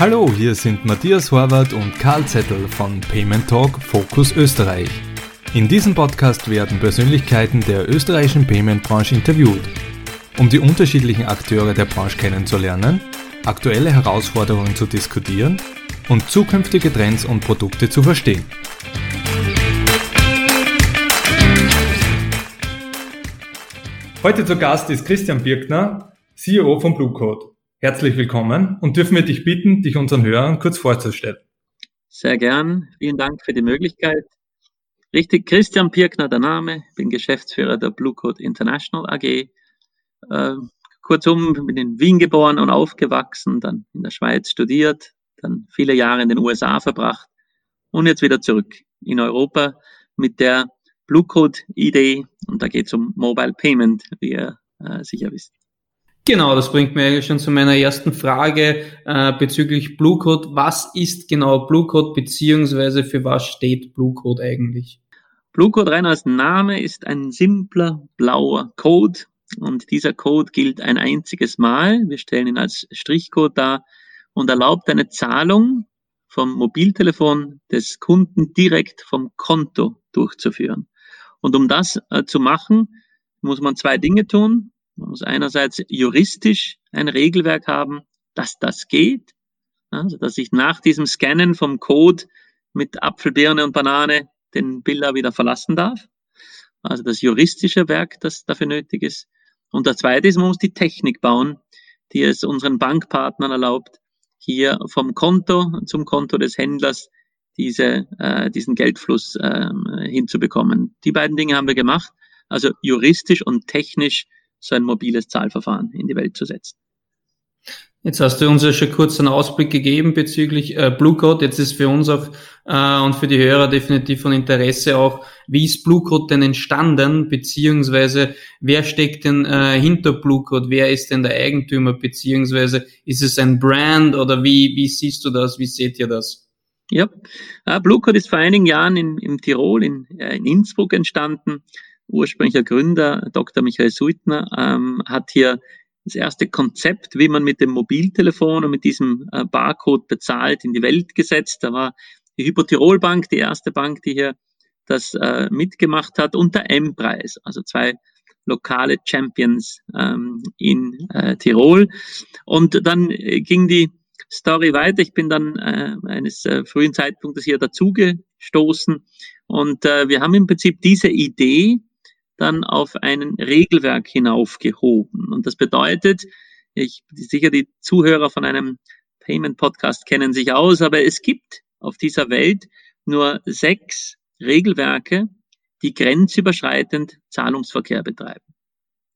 Hallo, hier sind Matthias Horvath und Karl Zettel von Payment Talk Focus Österreich. In diesem Podcast werden Persönlichkeiten der österreichischen Payment-Branche interviewt, um die unterschiedlichen Akteure der Branche kennenzulernen, aktuelle Herausforderungen zu diskutieren und zukünftige Trends und Produkte zu verstehen. Heute zu Gast ist Christian Birkner, CEO von Bluecode. Herzlich willkommen und dürfen wir dich bitten, dich unseren Hörern kurz vorzustellen. Sehr gern. Vielen Dank für die Möglichkeit. Richtig, Christian Pirkner der Name, bin Geschäftsführer der Blue Code International AG. Äh, kurzum, bin in Wien geboren und aufgewachsen, dann in der Schweiz studiert, dann viele Jahre in den USA verbracht und jetzt wieder zurück in Europa mit der Blue Code Idee und da geht es um Mobile Payment, wie ihr äh, sicher wisst. Genau, das bringt mir eigentlich schon zu meiner ersten Frage äh, bezüglich Blue Code. Was ist genau Blue Code beziehungsweise für was steht Blue Code eigentlich? Blue Code rein als Name ist ein simpler blauer Code und dieser Code gilt ein einziges Mal. Wir stellen ihn als Strichcode dar und erlaubt eine Zahlung vom Mobiltelefon des Kunden direkt vom Konto durchzuführen. Und um das äh, zu machen, muss man zwei Dinge tun. Man muss einerseits juristisch ein Regelwerk haben, dass das geht, also dass ich nach diesem Scannen vom Code mit Apfel, Birne und Banane den Biller wieder verlassen darf. Also das juristische Werk, das dafür nötig ist. Und das zweite ist, man muss die Technik bauen, die es unseren Bankpartnern erlaubt, hier vom Konto zum Konto des Händlers diese, äh, diesen Geldfluss äh, hinzubekommen. Die beiden Dinge haben wir gemacht. Also juristisch und technisch so ein mobiles Zahlverfahren in die Welt zu setzen. Jetzt hast du uns ja schon kurz einen Ausblick gegeben bezüglich äh, Blue Code. Jetzt ist für uns auch äh, und für die Hörer definitiv von Interesse auch, wie ist Blue Code denn entstanden, beziehungsweise wer steckt denn äh, hinter Blue Code, wer ist denn der Eigentümer, beziehungsweise ist es ein Brand oder wie, wie siehst du das, wie seht ihr das? Ja, äh, Blue Code ist vor einigen Jahren in, in Tirol, in, äh, in Innsbruck entstanden ursprünglicher Gründer, Dr. Michael Suitner, ähm, hat hier das erste Konzept, wie man mit dem Mobiltelefon und mit diesem äh, Barcode bezahlt, in die Welt gesetzt. Da war die Hypotirol Bank die erste Bank, die hier das äh, mitgemacht hat, und der M-Preis, also zwei lokale Champions ähm, in äh, Tirol. Und dann ging die Story weiter. Ich bin dann äh, eines äh, frühen Zeitpunktes hier dazugestoßen und äh, wir haben im Prinzip diese Idee dann auf ein Regelwerk hinaufgehoben. Und das bedeutet, ich sicher die Zuhörer von einem Payment Podcast kennen sich aus, aber es gibt auf dieser Welt nur sechs Regelwerke, die grenzüberschreitend Zahlungsverkehr betreiben.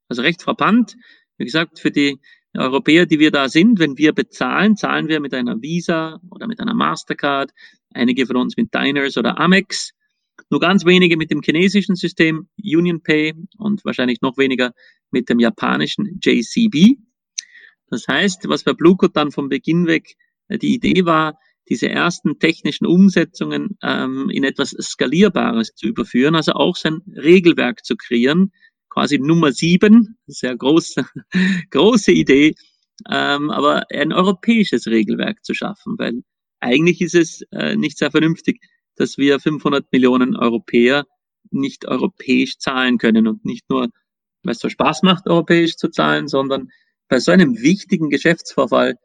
Also recht frappant. Wie gesagt, für die Europäer, die wir da sind, wenn wir bezahlen, zahlen wir mit einer Visa oder mit einer Mastercard, einige von uns mit Diners oder Amex. Nur ganz wenige mit dem chinesischen System UnionPay und wahrscheinlich noch weniger mit dem japanischen JCB. Das heißt, was bei Bluecode dann vom Beginn weg äh, die Idee war, diese ersten technischen Umsetzungen ähm, in etwas Skalierbares zu überführen, also auch sein Regelwerk zu kreieren, quasi Nummer sieben, sehr große, große Idee, ähm, aber ein europäisches Regelwerk zu schaffen, weil eigentlich ist es äh, nicht sehr vernünftig, dass wir 500 Millionen Europäer nicht europäisch zahlen können und nicht nur, weil es so Spaß macht, europäisch zu zahlen, sondern bei so einem wichtigen Geschäftsvorfall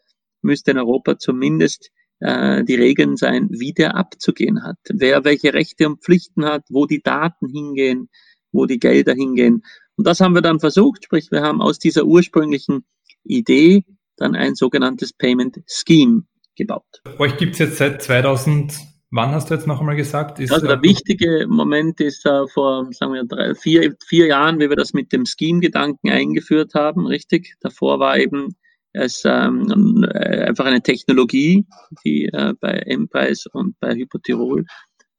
müsste in Europa zumindest äh, die Regeln sein, wie der abzugehen hat, wer welche Rechte und Pflichten hat, wo die Daten hingehen, wo die Gelder hingehen. Und das haben wir dann versucht, sprich wir haben aus dieser ursprünglichen Idee dann ein sogenanntes Payment Scheme gebaut. Euch gibt's jetzt seit 2000 Wann hast du jetzt noch einmal gesagt? Also der wichtige Moment ist äh, vor, sagen wir, drei, vier, vier Jahren, wie wir das mit dem Scheme-Gedanken eingeführt haben, richtig? Davor war eben es ähm, äh, einfach eine Technologie, die äh, bei Emprise und bei Hypotirol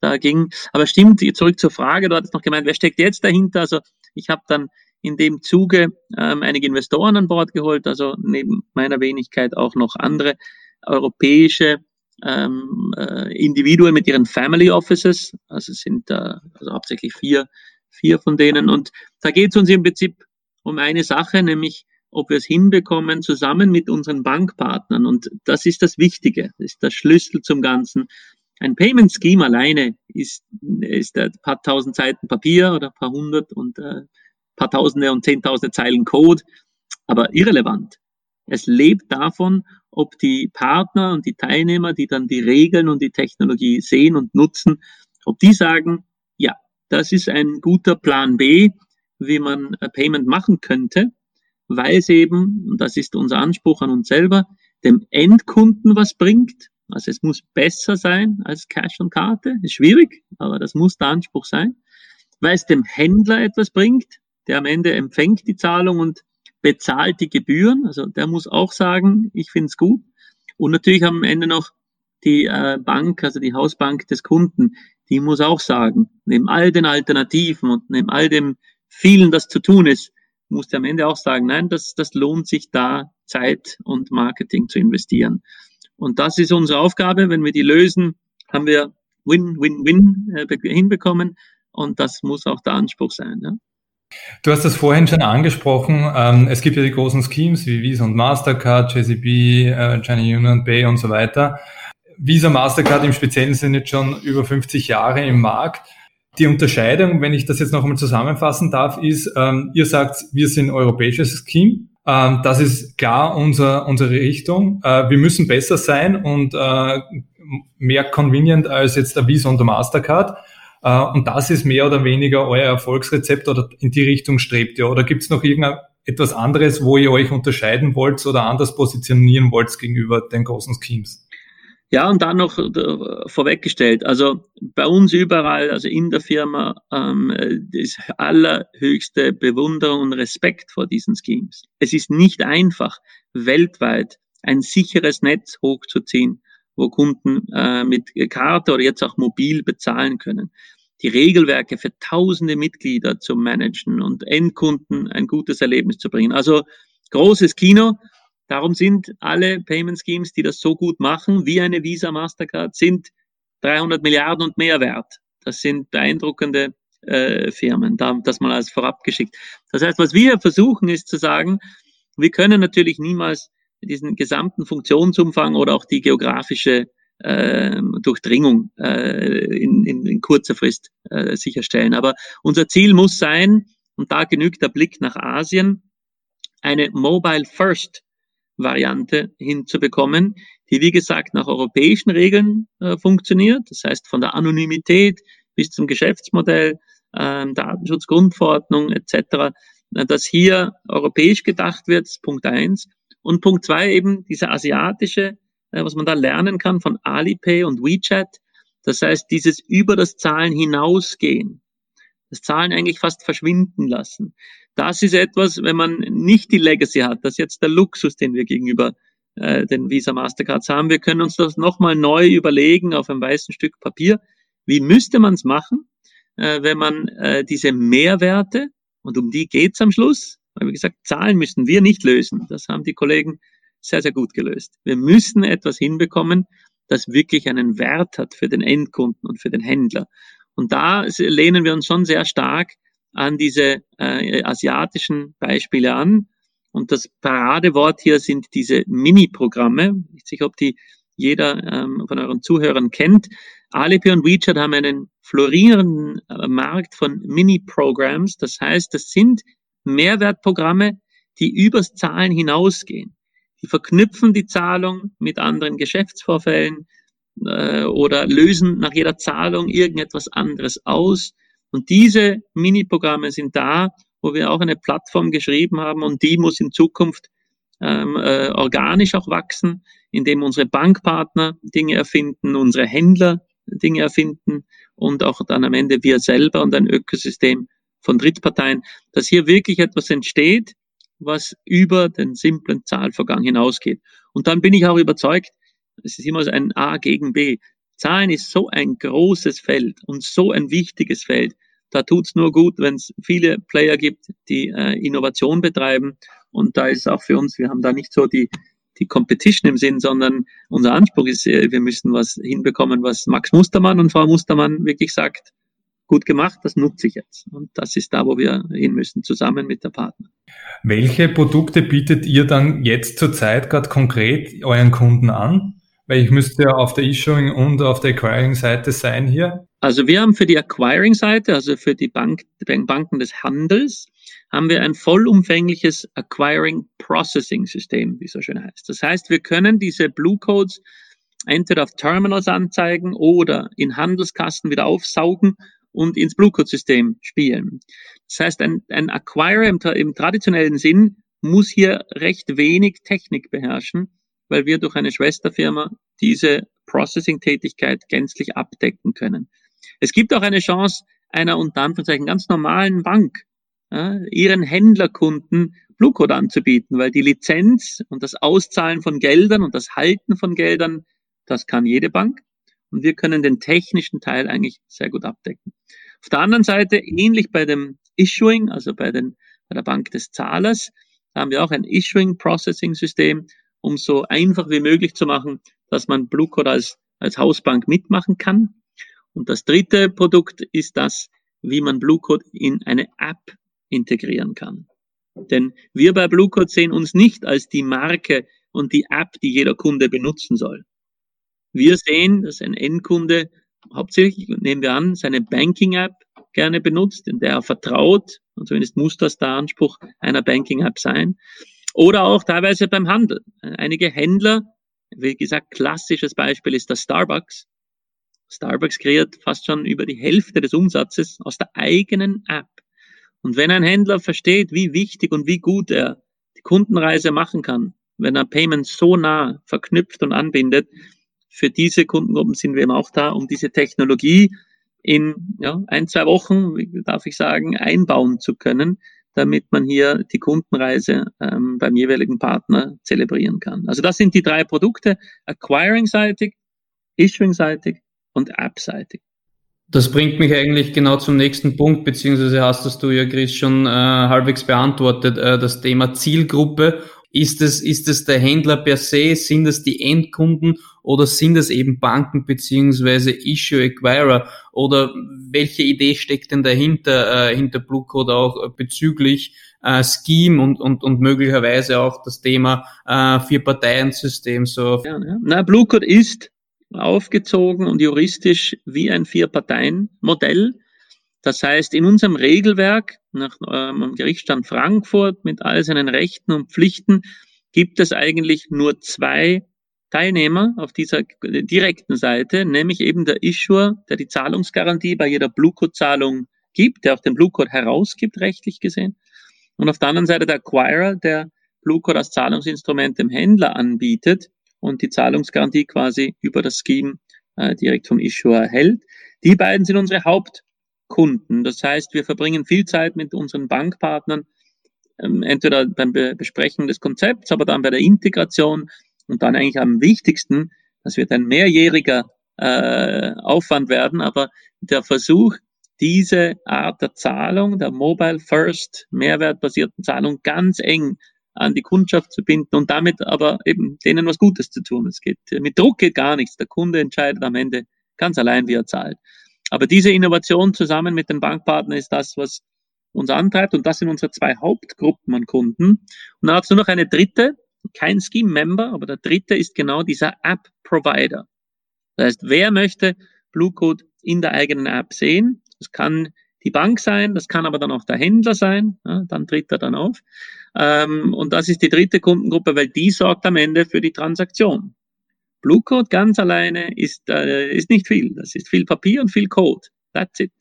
da ging. Aber stimmt, zurück zur Frage, du hattest noch gemeint, wer steckt jetzt dahinter? Also ich habe dann in dem Zuge ähm, einige Investoren an Bord geholt, also neben meiner Wenigkeit auch noch andere europäische ähm, äh, Individuen mit ihren Family Offices. Also es sind äh, also hauptsächlich vier, vier von denen. Und da geht es uns im Prinzip um eine Sache, nämlich ob wir es hinbekommen, zusammen mit unseren Bankpartnern. Und das ist das Wichtige, das ist der Schlüssel zum Ganzen. Ein Payment Scheme alleine ist, ist ein paar tausend Seiten Papier oder ein paar hundert und äh, paar tausende und zehntausende Zeilen Code, aber irrelevant. Es lebt davon, ob die Partner und die Teilnehmer, die dann die Regeln und die Technologie sehen und nutzen, ob die sagen, ja, das ist ein guter Plan B, wie man Payment machen könnte, weil es eben, und das ist unser Anspruch an uns selber, dem Endkunden was bringt. Also es muss besser sein als Cash und Karte. Ist schwierig, aber das muss der Anspruch sein. Weil es dem Händler etwas bringt, der am Ende empfängt die Zahlung und bezahlt die Gebühren. Also der muss auch sagen, ich finde es gut. Und natürlich am Ende noch die äh, Bank, also die Hausbank des Kunden, die muss auch sagen, neben all den Alternativen und neben all dem vielen, das zu tun ist, muss der am Ende auch sagen, nein, das, das lohnt sich da Zeit und Marketing zu investieren. Und das ist unsere Aufgabe. Wenn wir die lösen, haben wir Win-Win-Win äh, hinbekommen. Und das muss auch der Anspruch sein. Ja. Du hast das vorhin schon angesprochen. Ähm, es gibt ja die großen Schemes wie Visa und Mastercard, JCB, äh, China Union Pay und so weiter. Visa, Mastercard im Speziellen sind jetzt schon über 50 Jahre im Markt. Die Unterscheidung, wenn ich das jetzt noch einmal zusammenfassen darf, ist, ähm, ihr sagt, wir sind europäisches Scheme. Ähm, das ist klar unser, unsere Richtung. Äh, wir müssen besser sein und äh, mehr convenient als jetzt der Visa und der Mastercard. Äh, und das ist mehr oder weniger euer Erfolgsrezept oder in die Richtung strebt ihr. Oder gibt es noch irgendetwas anderes, wo ihr euch unterscheiden wollt oder anders positionieren wollt gegenüber den großen Schemes? Ja, und dann noch äh, vorweggestellt, also bei uns überall, also in der Firma, ähm, ist allerhöchste Bewunderung und Respekt vor diesen Schemes. Es ist nicht einfach, weltweit ein sicheres Netz hochzuziehen wo Kunden äh, mit Karte oder jetzt auch mobil bezahlen können. Die Regelwerke für tausende Mitglieder zu managen und Endkunden ein gutes Erlebnis zu bringen. Also großes Kino. Darum sind alle Payment Schemes, die das so gut machen, wie eine Visa Mastercard, sind 300 Milliarden und mehr wert. Das sind beeindruckende äh, Firmen, da, das mal als vorab geschickt. Das heißt, was wir versuchen, ist zu sagen, wir können natürlich niemals diesen gesamten Funktionsumfang oder auch die geografische äh, Durchdringung äh, in, in, in kurzer Frist äh, sicherstellen. Aber unser Ziel muss sein, und da genügt der Blick nach Asien, eine Mobile First Variante hinzubekommen, die wie gesagt nach europäischen Regeln äh, funktioniert. Das heißt von der Anonymität bis zum Geschäftsmodell, äh, Datenschutzgrundverordnung etc., dass hier europäisch gedacht wird, Punkt eins. Und Punkt zwei eben dieser asiatische, äh, was man da lernen kann von Alipay und WeChat. Das heißt, dieses über das Zahlen hinausgehen, das Zahlen eigentlich fast verschwinden lassen. Das ist etwas, wenn man nicht die Legacy hat, das ist jetzt der Luxus, den wir gegenüber äh, den Visa Mastercards haben. Wir können uns das nochmal neu überlegen auf einem weißen Stück Papier. Wie müsste man es machen, äh, wenn man äh, diese Mehrwerte, und um die geht's am Schluss, wie gesagt, Zahlen müssen wir nicht lösen. Das haben die Kollegen sehr, sehr gut gelöst. Wir müssen etwas hinbekommen, das wirklich einen Wert hat für den Endkunden und für den Händler. Und da lehnen wir uns schon sehr stark an diese äh, asiatischen Beispiele an. Und das Paradewort hier sind diese Mini-Programme. Ich weiß nicht, ob die jeder ähm, von euren Zuhörern kennt. Alipay und WeChat haben einen florierenden äh, Markt von Mini-Programs. Das heißt, das sind Mehrwertprogramme, die übers Zahlen hinausgehen. Die verknüpfen die Zahlung mit anderen Geschäftsvorfällen äh, oder lösen nach jeder Zahlung irgendetwas anderes aus. Und diese Mini-Programme sind da, wo wir auch eine Plattform geschrieben haben und die muss in Zukunft ähm, äh, organisch auch wachsen, indem unsere Bankpartner Dinge erfinden, unsere Händler Dinge erfinden und auch dann am Ende wir selber und ein Ökosystem von Drittparteien, dass hier wirklich etwas entsteht, was über den simplen Zahlvorgang hinausgeht. Und dann bin ich auch überzeugt, es ist immer so ein A gegen B. Zahlen ist so ein großes Feld und so ein wichtiges Feld. Da tut's nur gut, wenn es viele Player gibt, die äh, Innovation betreiben. Und da ist auch für uns, wir haben da nicht so die, die Competition im Sinn, sondern unser Anspruch ist, äh, wir müssen was hinbekommen, was Max Mustermann und Frau Mustermann wirklich sagt, gut gemacht, das nutze ich jetzt. Und das ist da, wo wir hin müssen, zusammen mit der Partner. Welche Produkte bietet ihr dann jetzt zurzeit gerade konkret euren Kunden an? Weil ich müsste ja auf der Issuing und auf der Acquiring-Seite sein hier. Also wir haben für die Acquiring-Seite, also für die Bank, Banken des Handels, haben wir ein vollumfängliches Acquiring Processing System, wie es so schön heißt. Das heißt, wir können diese Blue Codes entweder auf Terminals anzeigen oder in Handelskassen wieder aufsaugen und ins Blue Code System spielen. Das heißt, ein, ein Acquirer im, im traditionellen Sinn muss hier recht wenig Technik beherrschen, weil wir durch eine Schwesterfirma diese Processing-Tätigkeit gänzlich abdecken können. Es gibt auch eine Chance einer unter Anführungszeichen ganz normalen Bank, ja, ihren Händlerkunden Blue Code anzubieten, weil die Lizenz und das Auszahlen von Geldern und das Halten von Geldern, das kann jede Bank. Und wir können den technischen Teil eigentlich sehr gut abdecken. Auf der anderen Seite, ähnlich bei dem Issuing, also bei, den, bei der Bank des Zahlers, haben wir auch ein Issuing Processing System, um so einfach wie möglich zu machen, dass man Blue Code als, als Hausbank mitmachen kann. Und das dritte Produkt ist das, wie man Blue Code in eine App integrieren kann. Denn wir bei Blue Code sehen uns nicht als die Marke und die App, die jeder Kunde benutzen soll. Wir sehen, dass ein Endkunde hauptsächlich, nehmen wir an, seine Banking-App gerne benutzt, in der er vertraut, und zumindest muss das der Anspruch einer Banking-App sein. Oder auch teilweise beim Handel. Einige Händler, wie gesagt, klassisches Beispiel ist das Starbucks. Starbucks kreiert fast schon über die Hälfte des Umsatzes aus der eigenen App. Und wenn ein Händler versteht, wie wichtig und wie gut er die Kundenreise machen kann, wenn er Payment so nah verknüpft und anbindet, für diese Kundengruppen sind wir eben auch da, um diese Technologie in ja, ein, zwei Wochen, darf ich sagen, einbauen zu können, damit man hier die Kundenreise ähm, beim jeweiligen Partner zelebrieren kann. Also das sind die drei Produkte, Acquiring-seitig, Issuing-seitig und App-seitig. Das bringt mich eigentlich genau zum nächsten Punkt, beziehungsweise hast das du ja, Chris, schon äh, halbwegs beantwortet, äh, das Thema Zielgruppe. Ist es, ist es der Händler per se? Sind es die Endkunden oder sind es eben Banken beziehungsweise Issue Acquirer? Oder welche Idee steckt denn dahinter, äh, hinter Blue Code auch bezüglich äh, Scheme und, und, und möglicherweise auch das Thema äh, Vier-Parteien-System? So. Ja, ja. Na, Blue Code ist aufgezogen und juristisch wie ein Vier-Parteien-Modell. Das heißt, in unserem Regelwerk nach ähm, Gerichtsstand Frankfurt mit all seinen Rechten und Pflichten gibt es eigentlich nur zwei Teilnehmer auf dieser direkten Seite, nämlich eben der Issuer, der die Zahlungsgarantie bei jeder Blue-Code-Zahlung gibt, der auch den Blue-Code herausgibt, rechtlich gesehen. Und auf der anderen Seite der Acquirer, der Blue-Code als Zahlungsinstrument dem Händler anbietet und die Zahlungsgarantie quasi über das Scheme äh, direkt vom Issuer erhält. Die beiden sind unsere Hauptkunden. Das heißt, wir verbringen viel Zeit mit unseren Bankpartnern, ähm, entweder beim Be Besprechen des Konzepts, aber dann bei der Integration und dann eigentlich am wichtigsten, das wird ein mehrjähriger äh, Aufwand werden, aber der Versuch, diese Art der Zahlung, der Mobile First mehrwertbasierten Zahlung ganz eng an die Kundschaft zu binden und damit aber eben denen was Gutes zu tun. Es geht, mit Druck geht gar nichts. Der Kunde entscheidet am Ende ganz allein, wie er zahlt. Aber diese Innovation zusammen mit den Bankpartnern ist das, was uns antreibt und das sind unsere zwei Hauptgruppen an Kunden. Und dann es nur noch eine dritte, kein Scheme-Member, aber der dritte ist genau dieser App-Provider. Das heißt, wer möchte Blue Code in der eigenen App sehen? Das kann die Bank sein, das kann aber dann auch der Händler sein, ja, dann tritt er dann auf. Ähm, und das ist die dritte Kundengruppe, weil die sorgt am Ende für die Transaktion. Blue Code ganz alleine ist, äh, ist nicht viel. Das ist viel Papier und viel Code. That's it.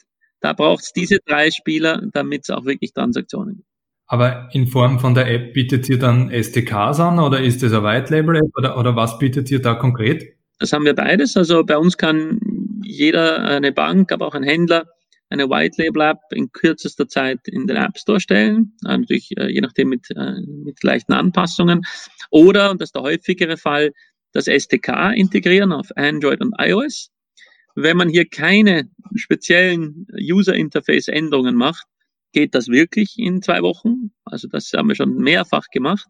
Da braucht es diese drei Spieler, damit es auch wirklich Transaktionen gibt. Aber in Form von der App bietet ihr dann SDKs an oder ist das eine White Label App oder, oder was bietet ihr da konkret? Das haben wir beides. Also bei uns kann jeder, eine Bank, aber auch ein Händler, eine White Label App in kürzester Zeit in den App Store stellen, äh, natürlich äh, je nachdem mit, äh, mit leichten Anpassungen. Oder, und das ist der häufigere Fall, das SDK integrieren auf Android und iOS. Wenn man hier keine speziellen User Interface Änderungen macht, geht das wirklich in zwei Wochen. Also das haben wir schon mehrfach gemacht.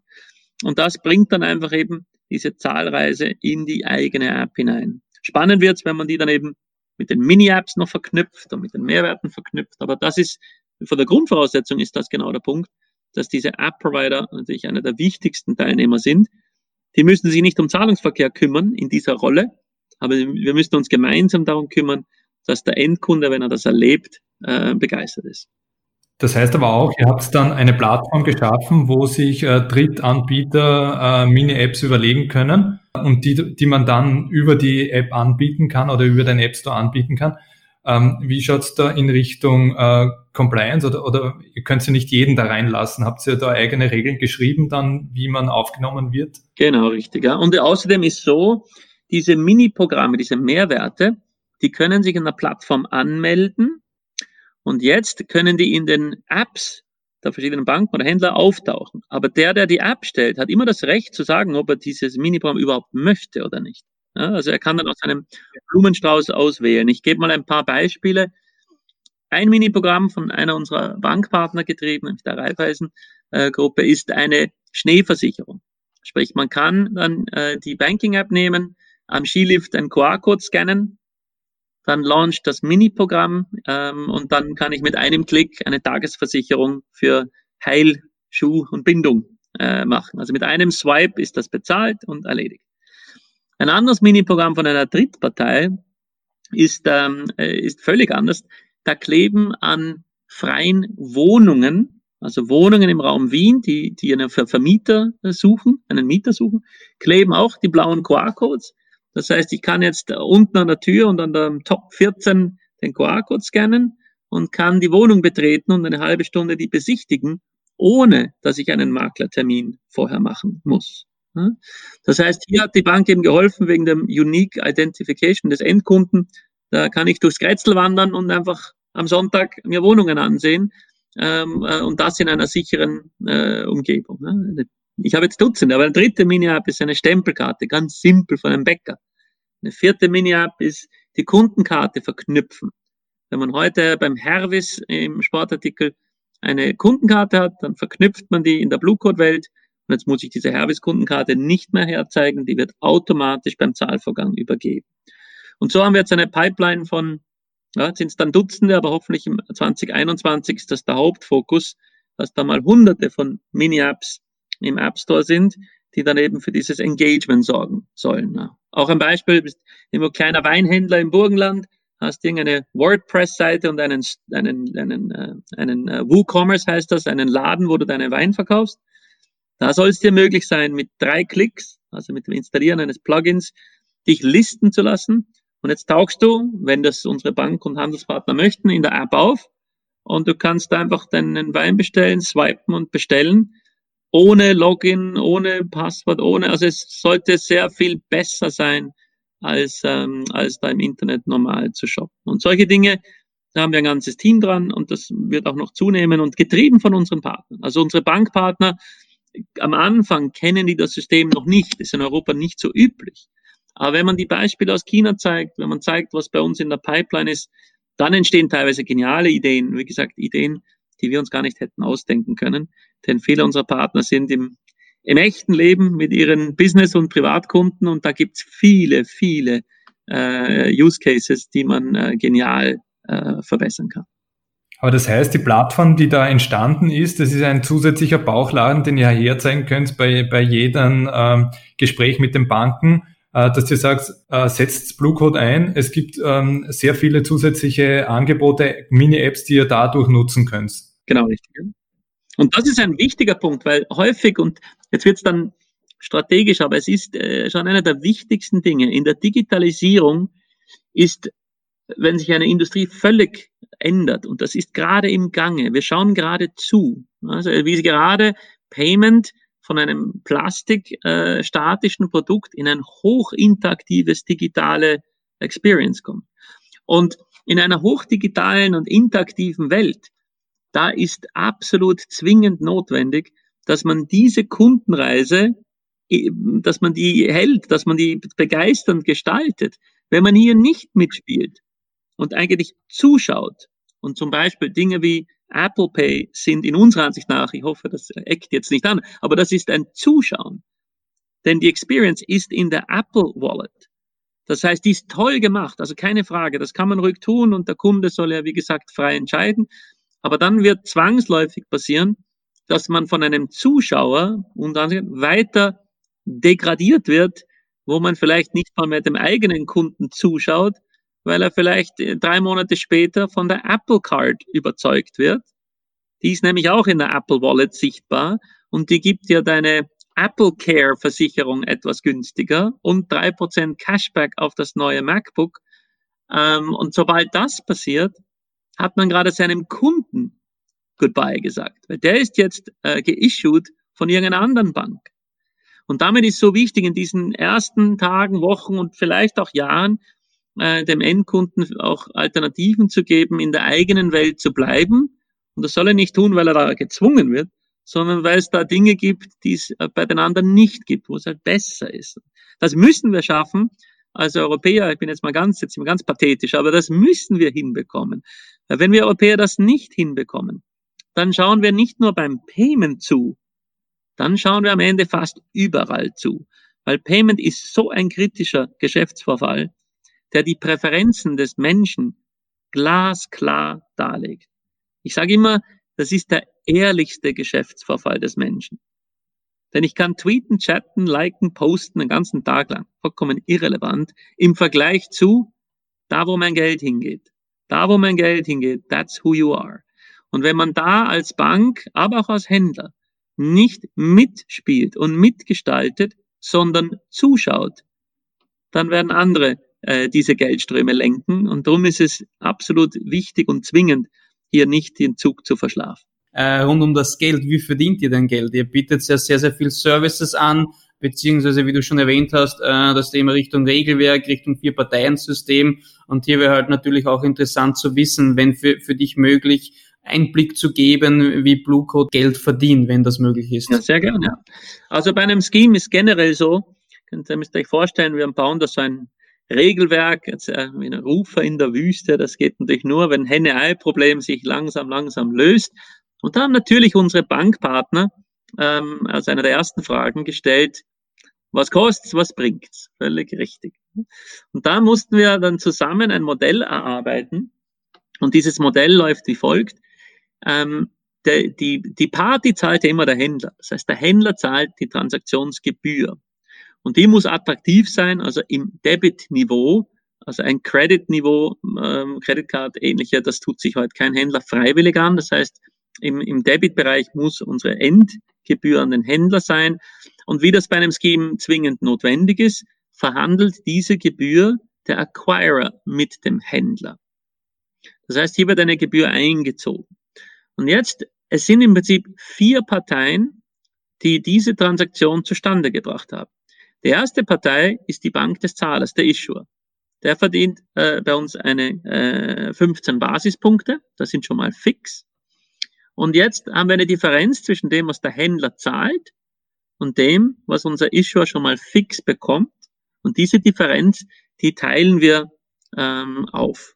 Und das bringt dann einfach eben diese Zahlreise in die eigene App hinein. Spannend wird's, wenn man die dann eben mit den Mini-Apps noch verknüpft und mit den Mehrwerten verknüpft. Aber das ist, von der Grundvoraussetzung ist das genau der Punkt, dass diese App-Provider natürlich einer der wichtigsten Teilnehmer sind. Die müssen sich nicht um Zahlungsverkehr kümmern in dieser Rolle, aber wir müssen uns gemeinsam darum kümmern, dass der Endkunde, wenn er das erlebt, äh, begeistert ist. Das heißt aber auch, ihr habt dann eine Plattform geschaffen, wo sich äh, Drittanbieter äh, Mini-Apps überlegen können und die, die man dann über die App anbieten kann oder über den App Store anbieten kann. Ähm, wie schaut's da in Richtung äh, Compliance oder, oder ihr könnt ja nicht jeden da reinlassen? Habt ihr da eigene Regeln geschrieben dann, wie man aufgenommen wird? Genau, richtig. Ja. Und außerdem ist so, diese Mini-Programme, diese Mehrwerte, die können sich in der Plattform anmelden und jetzt können die in den Apps der verschiedenen Banken oder Händler auftauchen. Aber der, der die App stellt, hat immer das Recht zu sagen, ob er dieses Miniprogramm überhaupt möchte oder nicht. Ja, also er kann dann aus einem Blumenstrauß auswählen. Ich gebe mal ein paar Beispiele. Ein Miniprogramm von einer unserer Bankpartner getrieben, nämlich der Raiffeisen-Gruppe, ist eine Schneeversicherung. Sprich, man kann dann äh, die Banking-App nehmen, am Skilift einen QR-Code scannen, dann launcht das Mini-Programm ähm, und dann kann ich mit einem Klick eine Tagesversicherung für Heil, Schuh und Bindung äh, machen. Also mit einem Swipe ist das bezahlt und erledigt. Ein anderes Mini-Programm von einer Drittpartei ist, ähm, äh, ist völlig anders. Da kleben an freien Wohnungen, also Wohnungen im Raum Wien, die, die einen Vermieter suchen, einen Mieter suchen, kleben auch die blauen QR-Codes das heißt, ich kann jetzt unten an der Tür und an der Top 14 den QR-Code scannen und kann die Wohnung betreten und eine halbe Stunde die besichtigen, ohne dass ich einen Maklertermin vorher machen muss. Das heißt, hier hat die Bank eben geholfen wegen dem Unique Identification des Endkunden. Da kann ich durchs Grätzl wandern und einfach am Sonntag mir Wohnungen ansehen ähm, äh, und das in einer sicheren äh, Umgebung. Ne? Ich habe jetzt Dutzende, aber eine dritte Mini-App ist eine Stempelkarte, ganz simpel von einem Bäcker. Eine vierte Mini-App ist die Kundenkarte verknüpfen. Wenn man heute beim Hervis im Sportartikel eine Kundenkarte hat, dann verknüpft man die in der Bluecode-Welt und jetzt muss ich diese Hervis-Kundenkarte nicht mehr herzeigen, die wird automatisch beim Zahlvorgang übergeben. Und so haben wir jetzt eine Pipeline von, ja, sind es dann Dutzende, aber hoffentlich im 2021 ist das der Hauptfokus, dass da mal hunderte von Mini-Apps im App Store sind, die dann eben für dieses Engagement sorgen sollen. Auch ein Beispiel, bist immer kleiner Weinhändler im Burgenland, hast irgendeine WordPress-Seite und einen, einen, einen, äh, einen äh, WooCommerce heißt das, einen Laden, wo du deinen Wein verkaufst. Da soll es dir möglich sein, mit drei Klicks, also mit dem Installieren eines Plugins, dich listen zu lassen. Und jetzt tauchst du, wenn das unsere Bank und Handelspartner möchten, in der App auf und du kannst einfach deinen Wein bestellen, swipen und bestellen ohne Login, ohne Passwort, ohne, also es sollte sehr viel besser sein, als, ähm, als da im Internet normal zu shoppen. Und solche Dinge, da haben wir ein ganzes Team dran und das wird auch noch zunehmen und getrieben von unseren Partnern. Also unsere Bankpartner, am Anfang kennen die das System noch nicht, ist in Europa nicht so üblich. Aber wenn man die Beispiele aus China zeigt, wenn man zeigt, was bei uns in der Pipeline ist, dann entstehen teilweise geniale Ideen. Wie gesagt, Ideen, die wir uns gar nicht hätten ausdenken können. Denn viele unserer Partner sind im, im echten Leben mit ihren Business- und Privatkunden und da gibt's viele, viele äh, Use Cases, die man äh, genial äh, verbessern kann. Aber das heißt, die Plattform, die da entstanden ist, das ist ein zusätzlicher Bauchladen, den ihr herzeigen könnt bei, bei jedem ähm, Gespräch mit den Banken, äh, dass ihr sagt, äh, setzt Bluecode ein. Es gibt ähm, sehr viele zusätzliche Angebote, Mini-Apps, die ihr dadurch nutzen könnt. Genau, richtig. Und das ist ein wichtiger Punkt, weil häufig, und jetzt wird es dann strategisch, aber es ist äh, schon einer der wichtigsten Dinge. In der Digitalisierung ist, wenn sich eine Industrie völlig ändert, und das ist gerade im Gange, wir schauen gerade zu, also wie gerade Payment von einem plastikstatischen äh, Produkt in ein hochinteraktives digitale Experience kommt. Und in einer hochdigitalen und interaktiven Welt da ist absolut zwingend notwendig, dass man diese Kundenreise, dass man die hält, dass man die begeisternd gestaltet. Wenn man hier nicht mitspielt und eigentlich zuschaut und zum Beispiel Dinge wie Apple Pay sind in unserer Ansicht nach, ich hoffe, das eckt jetzt nicht an, aber das ist ein Zuschauen. Denn die Experience ist in der Apple Wallet. Das heißt, die ist toll gemacht, also keine Frage, das kann man ruhig tun und der Kunde soll ja, wie gesagt, frei entscheiden. Aber dann wird zwangsläufig passieren, dass man von einem Zuschauer und weiter degradiert wird, wo man vielleicht nicht mal mehr dem eigenen Kunden zuschaut, weil er vielleicht äh, drei Monate später von der Apple Card überzeugt wird. Die ist nämlich auch in der Apple Wallet sichtbar und die gibt dir deine Apple Care Versicherung etwas günstiger und drei Prozent Cashback auf das neue MacBook. Ähm, und sobald das passiert, hat man gerade seinem Kunden Goodbye gesagt, weil der ist jetzt äh, geissued von irgendeiner anderen Bank. Und damit ist so wichtig, in diesen ersten Tagen, Wochen und vielleicht auch Jahren äh, dem Endkunden auch Alternativen zu geben, in der eigenen Welt zu bleiben. Und das soll er nicht tun, weil er da gezwungen wird, sondern weil es da Dinge gibt, die es äh, bei den anderen nicht gibt, wo es halt besser ist. Das müssen wir schaffen als Europäer. Ich bin jetzt mal ganz, jetzt mal ganz pathetisch, aber das müssen wir hinbekommen. Wenn wir Europäer das nicht hinbekommen, dann schauen wir nicht nur beim Payment zu, dann schauen wir am Ende fast überall zu. Weil Payment ist so ein kritischer Geschäftsvorfall, der die Präferenzen des Menschen glasklar darlegt. Ich sage immer, das ist der ehrlichste Geschäftsvorfall des Menschen. Denn ich kann tweeten, chatten, liken, posten den ganzen Tag lang, vollkommen irrelevant, im Vergleich zu da, wo mein Geld hingeht. Da, wo mein Geld hingeht, that's who you are. Und wenn man da als Bank, aber auch als Händler nicht mitspielt und mitgestaltet, sondern zuschaut, dann werden andere äh, diese Geldströme lenken. Und darum ist es absolut wichtig und zwingend, hier nicht den Zug zu verschlafen. Äh, rund um das Geld, wie verdient ihr denn Geld? Ihr bietet ja sehr, sehr viel Services an, beziehungsweise, wie du schon erwähnt hast, äh, das Thema Richtung Regelwerk, Richtung Vier-Parteien-System. Und hier wäre halt natürlich auch interessant zu wissen, wenn für, für dich möglich, Einblick zu geben, wie Blue Code Geld verdient, wenn das möglich ist. Ja, sehr gerne. Also bei einem Scheme ist generell so, könnt ihr euch vorstellen, wir bauen da so ein Regelwerk, jetzt äh, wie ein Rufer in der Wüste, das geht natürlich nur, wenn Henne-Ei-Problem sich langsam, langsam löst. Und da haben natürlich unsere Bankpartner ähm, als eine der ersten Fragen gestellt, was kostet's, was bringt's? Völlig richtig. Und da mussten wir dann zusammen ein Modell erarbeiten. Und dieses Modell läuft wie folgt ähm, der, die, die Party zahlt ja immer der Händler. Das heißt, der Händler zahlt die Transaktionsgebühr. Und die muss attraktiv sein, also im Debit-Niveau, also ein Credit-Niveau, ähm, Credit Card ähnlicher, das tut sich heute kein Händler freiwillig an. Das heißt, im, im Debit-Bereich muss unsere Endgebühr an den Händler sein. Und wie das bei einem Scheme zwingend notwendig ist, verhandelt diese Gebühr der Acquirer mit dem Händler. Das heißt, hier wird eine Gebühr eingezogen. Und jetzt, es sind im Prinzip vier Parteien, die diese Transaktion zustande gebracht haben. Die erste Partei ist die Bank des Zahlers, der Issuer. Der verdient äh, bei uns eine äh, 15 Basispunkte, das sind schon mal fix. Und jetzt haben wir eine Differenz zwischen dem, was der Händler zahlt und dem, was unser Issuer schon mal fix bekommt. Und diese Differenz, die teilen wir ähm, auf.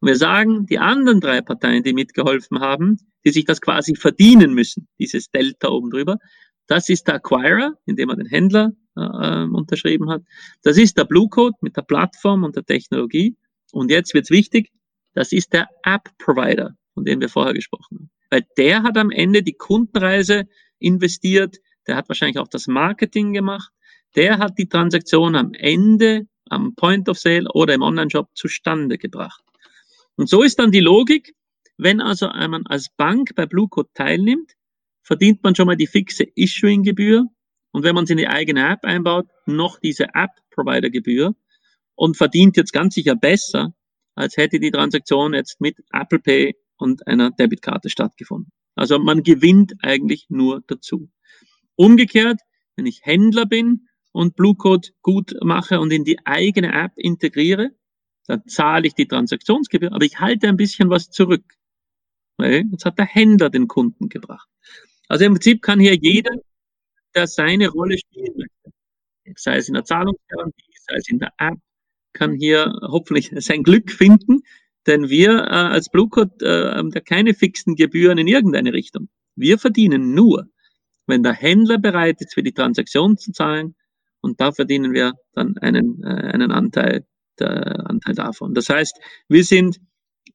Und wir sagen, die anderen drei Parteien, die mitgeholfen haben, die sich das quasi verdienen müssen, dieses Delta oben drüber. Das ist der Acquirer, indem er den Händler äh, unterschrieben hat. Das ist der Blue Code mit der Plattform und der Technologie. Und jetzt wird's wichtig, das ist der App Provider, von dem wir vorher gesprochen haben. Weil der hat am Ende die Kundenreise investiert, der hat wahrscheinlich auch das Marketing gemacht, der hat die Transaktion am Ende am Point of Sale oder im Online-Shop zustande gebracht. Und so ist dann die Logik, wenn also man als Bank bei Blue Code teilnimmt, verdient man schon mal die fixe Issuing-Gebühr und wenn man die eigene App einbaut, noch diese App-Provider-Gebühr und verdient jetzt ganz sicher besser, als hätte die Transaktion jetzt mit Apple Pay und einer Debitkarte stattgefunden. Also man gewinnt eigentlich nur dazu. Umgekehrt, wenn ich Händler bin und Blue Code gut mache und in die eigene App integriere, dann zahle ich die Transaktionsgebühr, aber ich halte ein bisschen was zurück. Weil jetzt hat der Händler den Kunden gebracht. Also im Prinzip kann hier jeder, der seine Rolle spielen möchte, sei es in der Zahlungsgarantie, sei es in der App, kann hier hoffentlich sein Glück finden, denn wir äh, als Bluecode äh, haben da keine fixen Gebühren in irgendeine Richtung. Wir verdienen nur, wenn der Händler bereit ist, für die Transaktion zu zahlen und da verdienen wir dann einen, äh, einen Anteil, der Anteil davon. Das heißt, wir sind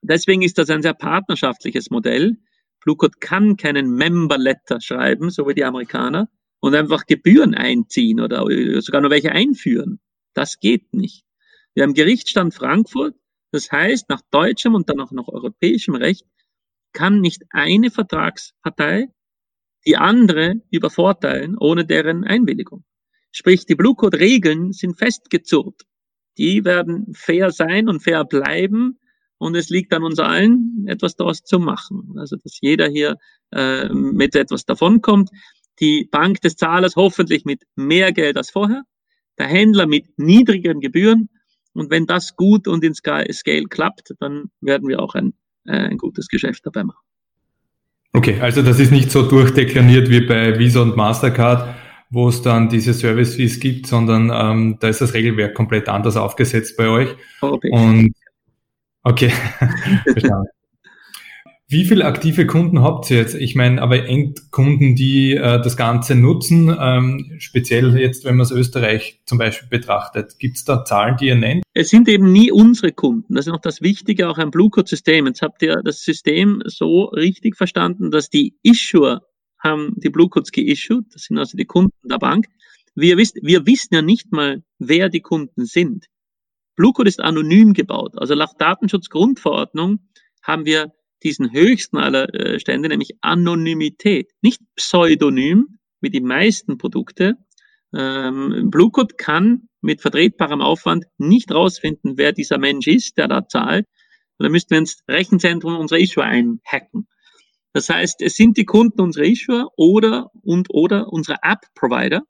Deswegen ist das ein sehr partnerschaftliches Modell. Blue Code kann keinen Member Letter schreiben, so wie die Amerikaner, und einfach Gebühren einziehen oder sogar nur welche einführen. Das geht nicht. Wir haben Gerichtsstand Frankfurt. Das heißt, nach deutschem und dann auch nach europäischem Recht kann nicht eine Vertragspartei die andere übervorteilen ohne deren Einwilligung. Sprich, die Blue Code Regeln sind festgezurrt. Die werden fair sein und fair bleiben. Und es liegt an uns allen, etwas daraus zu machen. Also, dass jeder hier äh, mit etwas davonkommt. Die Bank des Zahlers hoffentlich mit mehr Geld als vorher. Der Händler mit niedrigeren Gebühren. Und wenn das gut und in Scale klappt, dann werden wir auch ein, äh, ein gutes Geschäft dabei machen. Okay, also das ist nicht so durchdekliniert wie bei Visa und Mastercard, wo es dann diese Service Fees gibt, sondern ähm, da ist das Regelwerk komplett anders aufgesetzt bei euch. Okay. Und okay, verstanden. Wie viele aktive Kunden habt ihr jetzt? Ich meine, aber Endkunden, die äh, das Ganze nutzen, ähm, speziell jetzt, wenn man es Österreich zum Beispiel betrachtet, gibt es da Zahlen, die ihr nennt? Es sind eben nie unsere Kunden. Das ist noch das Wichtige auch am Blue Code System. Jetzt habt ihr das System so richtig verstanden, dass die Issuer haben die Blue Codes geissued. Das sind also die Kunden der Bank. Wir, wisst, wir wissen ja nicht mal, wer die Kunden sind. Blue Code ist anonym gebaut. Also nach Datenschutzgrundverordnung haben wir diesen höchsten aller äh, Stände, nämlich Anonymität. Nicht Pseudonym, wie die meisten Produkte. Ähm, Bluecode kann mit vertretbarem Aufwand nicht rausfinden, wer dieser Mensch ist, der da zahlt. Und dann müssten wir ins Rechenzentrum unserer Issuer einhacken. Das heißt, es sind die Kunden unserer Issuer oder und oder unsere App-Provider.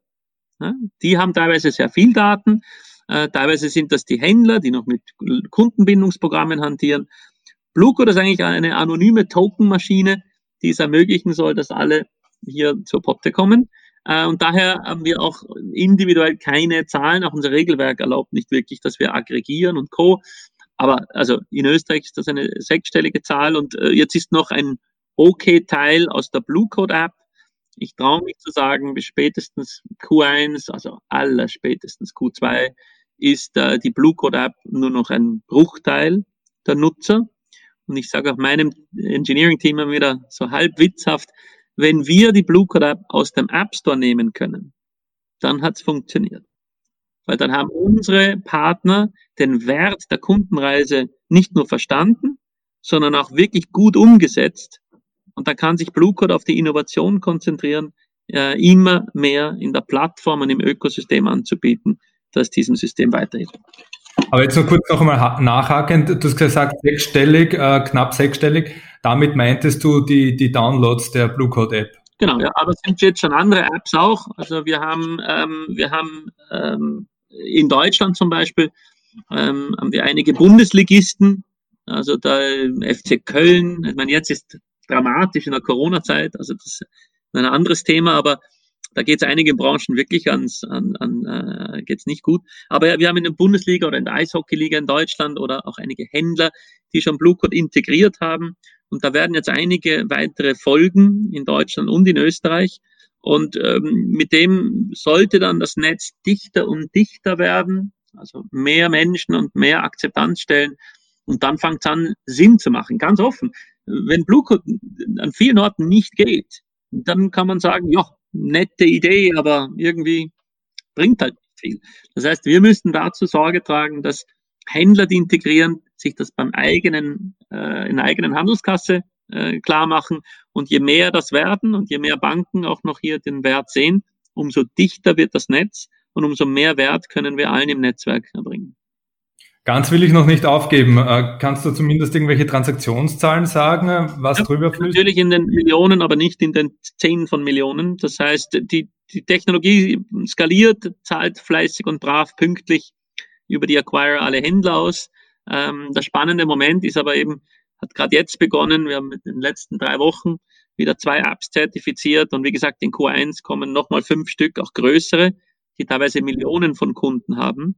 Ja, die haben teilweise sehr viel Daten. Äh, teilweise sind das die Händler, die noch mit Kundenbindungsprogrammen hantieren. Bluecode ist eigentlich eine anonyme Tokenmaschine, die es ermöglichen soll, dass alle hier zur Potte kommen. Äh, und daher haben wir auch individuell keine Zahlen. Auch unser Regelwerk erlaubt nicht wirklich, dass wir aggregieren und co. Aber also in Österreich ist das eine sechsstellige Zahl und äh, jetzt ist noch ein OK-Teil aus der Blue Code App. Ich traue mich zu sagen, bis spätestens Q1, also aller spätestens Q2, ist äh, die Blue Code App nur noch ein Bruchteil der Nutzer. Und ich sage auch meinem Engineering-Team immer wieder so halb witzhaft, wenn wir die Blue Code App aus dem App Store nehmen können, dann hat es funktioniert. Weil dann haben unsere Partner den Wert der Kundenreise nicht nur verstanden, sondern auch wirklich gut umgesetzt. Und da kann sich Blue Code auf die Innovation konzentrieren, äh, immer mehr in der Plattform und im Ökosystem anzubieten, das diesem System weiterhilft. Aber jetzt noch kurz noch einmal nachhaken. Du hast gesagt, sechsstellig, äh, knapp sechsstellig. Damit meintest du die, die Downloads der Blue Code App? Genau, ja, aber es sind jetzt schon andere Apps auch. Also wir haben, ähm, wir haben ähm, in Deutschland zum Beispiel ähm, haben wir einige Bundesligisten, also der FC Köln. Ich meine, jetzt ist dramatisch in der Corona-Zeit, also das ist ein anderes Thema, aber da geht es einige Branchen wirklich ans, an, an äh, geht's nicht gut. Aber wir haben in der Bundesliga oder in der Eishockeyliga in Deutschland oder auch einige Händler, die schon Blue Code integriert haben. Und da werden jetzt einige weitere folgen in Deutschland und in Österreich. Und ähm, mit dem sollte dann das Netz dichter und dichter werden, also mehr Menschen und mehr Akzeptanz stellen. Und dann fängt es an, Sinn zu machen, ganz offen. Wenn Blue Code an vielen Orten nicht geht, dann kann man sagen, ja, nette Idee, aber irgendwie bringt halt nicht viel. Das heißt, wir müssen dazu Sorge tragen, dass Händler, die integrieren, sich das beim eigenen, äh, in der eigenen Handelskasse äh, klar machen. Und je mehr das werden und je mehr Banken auch noch hier den Wert sehen, umso dichter wird das Netz und umso mehr Wert können wir allen im Netzwerk erbringen. Ganz will ich noch nicht aufgeben. Äh, kannst du zumindest irgendwelche Transaktionszahlen sagen, äh, was ja, drüber fließt? Natürlich in den Millionen, aber nicht in den Zehn von Millionen. Das heißt, die, die Technologie skaliert, zahlt fleißig und brav pünktlich über die Acquire alle Händler aus. Ähm, der spannende Moment ist aber eben, hat gerade jetzt begonnen. Wir haben in den letzten drei Wochen wieder zwei Apps zertifiziert und wie gesagt, in Q1 kommen nochmal fünf Stück, auch größere, die teilweise Millionen von Kunden haben.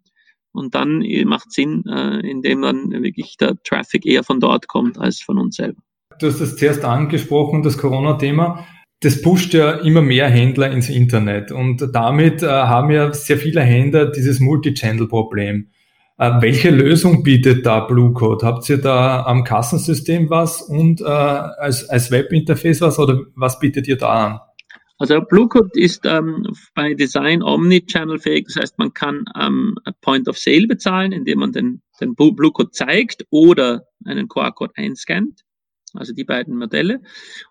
Und dann macht Sinn, äh, indem dann wirklich der Traffic eher von dort kommt als von uns selber. Du hast es zuerst angesprochen, das Corona-Thema. Das pusht ja immer mehr Händler ins Internet und damit äh, haben ja sehr viele Händler dieses Multi-Channel-Problem. Äh, welche Lösung bietet da Blue Code? Habt ihr da am Kassensystem was und äh, als, als Webinterface was oder was bietet ihr da an? Also Blue Code ist ähm, bei Design Omnichannel fähig. Das heißt, man kann ähm, Point of Sale bezahlen, indem man den, den Blue Code zeigt oder einen QR-Code einscannt. Also die beiden Modelle.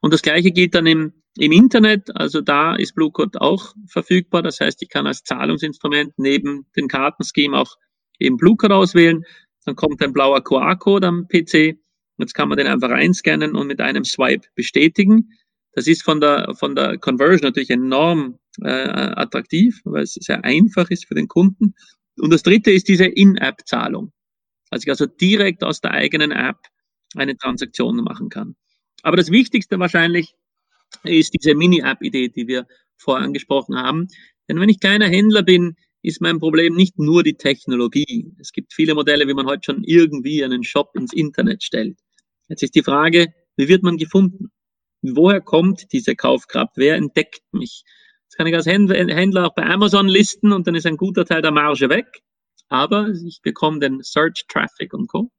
Und das gleiche gilt dann im, im Internet. Also da ist Blue Code auch verfügbar. Das heißt, ich kann als Zahlungsinstrument neben den Kartenscheme auch eben Blue Code auswählen. Dann kommt ein blauer QR-Code am PC. Jetzt kann man den einfach einscannen und mit einem Swipe bestätigen. Das ist von der, von der Conversion natürlich enorm äh, attraktiv, weil es sehr einfach ist für den Kunden. Und das dritte ist diese In-App-Zahlung. Also ich also direkt aus der eigenen App eine Transaktion machen kann. Aber das Wichtigste wahrscheinlich ist diese Mini-App-Idee, die wir vorher angesprochen haben. Denn wenn ich kleiner Händler bin, ist mein Problem nicht nur die Technologie. Es gibt viele Modelle, wie man heute schon irgendwie einen Shop ins Internet stellt. Jetzt ist die Frage, wie wird man gefunden? Woher kommt diese Kaufkraft? Wer entdeckt mich? Das kann ich als Händler auch bei Amazon listen und dann ist ein guter Teil der Marge weg. Aber ich bekomme den Search Traffic und Co.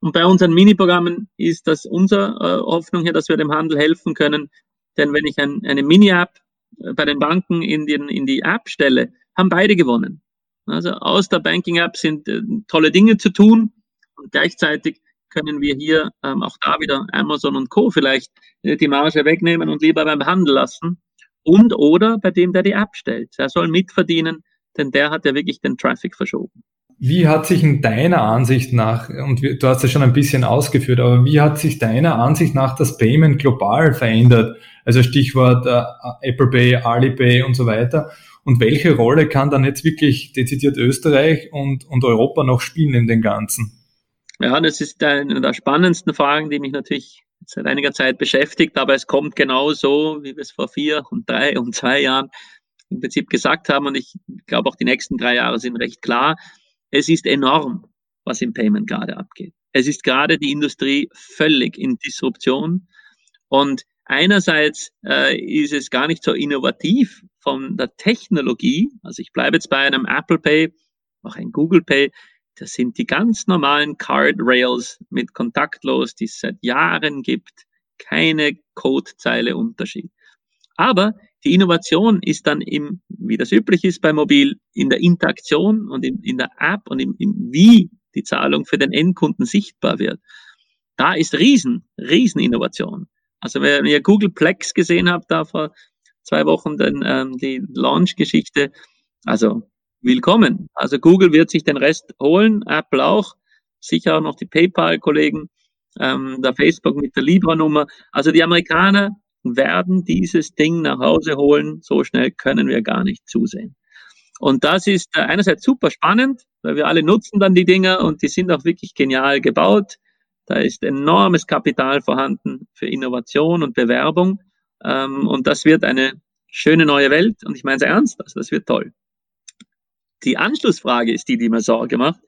Und bei unseren Mini-Programmen ist das unsere äh, Hoffnung hier, dass wir dem Handel helfen können. Denn wenn ich ein, eine Mini-App äh, bei den Banken in, den, in die App stelle, haben beide gewonnen. Also aus der Banking-App sind äh, tolle Dinge zu tun und gleichzeitig können wir hier ähm, auch da wieder Amazon und Co. vielleicht äh, die Marge wegnehmen und lieber beim Handel lassen und oder bei dem, der die App stellt. Er soll mitverdienen, denn der hat ja wirklich den Traffic verschoben. Wie hat sich in deiner Ansicht nach, und du hast es schon ein bisschen ausgeführt, aber wie hat sich deiner Ansicht nach das Payment global verändert? Also Stichwort äh, Apple Pay, Alipay und so weiter. Und welche Rolle kann dann jetzt wirklich dezidiert Österreich und, und Europa noch spielen in den Ganzen? Ja, das ist eine der spannendsten Fragen, die mich natürlich seit einiger Zeit beschäftigt, aber es kommt genau so, wie wir es vor vier und drei und zwei Jahren im Prinzip gesagt haben. Und ich glaube auch die nächsten drei Jahre sind recht klar. Es ist enorm, was im Payment gerade abgeht. Es ist gerade die Industrie völlig in Disruption. Und einerseits äh, ist es gar nicht so innovativ von der Technologie. Also ich bleibe jetzt bei einem Apple Pay, auch ein Google Pay. Das sind die ganz normalen Card Rails mit kontaktlos, die es seit Jahren gibt. Keine Codezeile Unterschied. Aber die Innovation ist dann im, wie das üblich ist bei Mobil, in der Interaktion und in, in der App und im, im wie die Zahlung für den Endkunden sichtbar wird. Da ist riesen, riesen Innovation. Also wenn ihr Google Plex gesehen habt, da vor zwei Wochen den, ähm, die Launch-Geschichte, also willkommen. Also Google wird sich den Rest holen, Apple auch, sicher auch noch die PayPal-Kollegen, ähm, der Facebook mit der Libra-Nummer. Also die Amerikaner werden dieses Ding nach Hause holen. So schnell können wir gar nicht zusehen. Und das ist äh, einerseits super spannend, weil wir alle nutzen dann die Dinger und die sind auch wirklich genial gebaut. Da ist enormes Kapital vorhanden für Innovation und Bewerbung. Ähm, und das wird eine schöne neue Welt. Und ich meine es ernst, also das wird toll. Die Anschlussfrage ist die, die mir Sorge macht.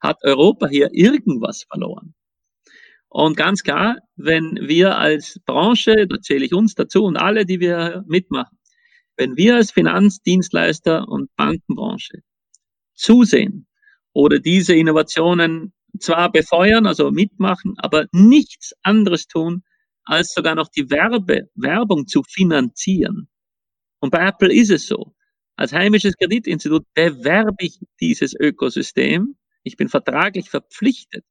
Hat Europa hier irgendwas verloren? Und ganz klar, wenn wir als Branche, da zähle ich uns dazu und alle, die wir mitmachen, wenn wir als Finanzdienstleister und Bankenbranche zusehen oder diese Innovationen zwar befeuern, also mitmachen, aber nichts anderes tun, als sogar noch die Werbe, Werbung zu finanzieren. Und bei Apple ist es so. Als heimisches Kreditinstitut bewerbe ich dieses Ökosystem. Ich bin vertraglich verpflichtet,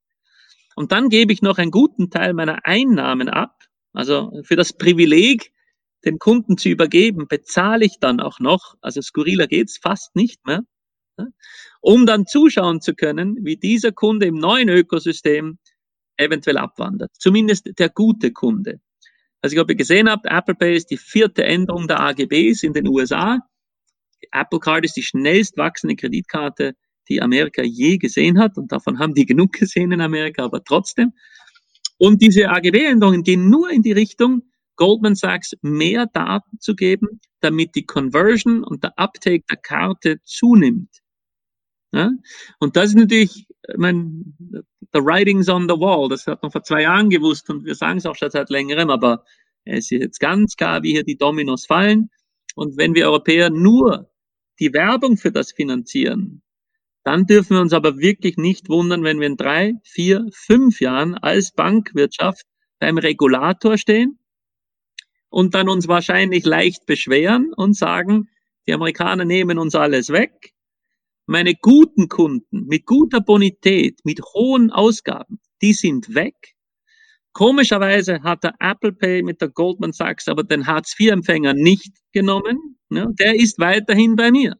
und dann gebe ich noch einen guten Teil meiner Einnahmen ab. Also für das Privileg, den Kunden zu übergeben, bezahle ich dann auch noch, also skurriler geht's fast nicht mehr, um dann zuschauen zu können, wie dieser Kunde im neuen Ökosystem eventuell abwandert. Zumindest der gute Kunde. Also ich habe gesehen habt, Apple Pay ist die vierte Änderung der AGBs in den USA. Apple Card ist die schnellst wachsende Kreditkarte die Amerika je gesehen hat. Und davon haben die genug gesehen in Amerika, aber trotzdem. Und diese AGB-Änderungen gehen nur in die Richtung, Goldman Sachs mehr Daten zu geben, damit die Conversion und der Uptake der Karte zunimmt. Ja? Und das ist natürlich, ich meine, the writings on the wall, das hat man vor zwei Jahren gewusst und wir sagen es auch schon seit längerem, aber es ist jetzt ganz klar, wie hier die Dominos fallen. Und wenn wir Europäer nur die Werbung für das finanzieren, Dann dürfen wir uns aber wirklich nicht wundern, wenn wir in drei, vier, fünf Jahren als Bankwirtschaft beim Regulator stehen und dann uns wahrscheinlich leicht beschweren und sagen, die Amerikaner nehmen uns alles weg. Meine guten Kunden mit guter Bonität, mit hohen Ausgaben, die sind weg. Komischerweise hat der Apple Pay mit der Goldman Sachs aber den Hartz-IV-Empfänger nicht genommen. Ne? Der ist weiterhin bei mir.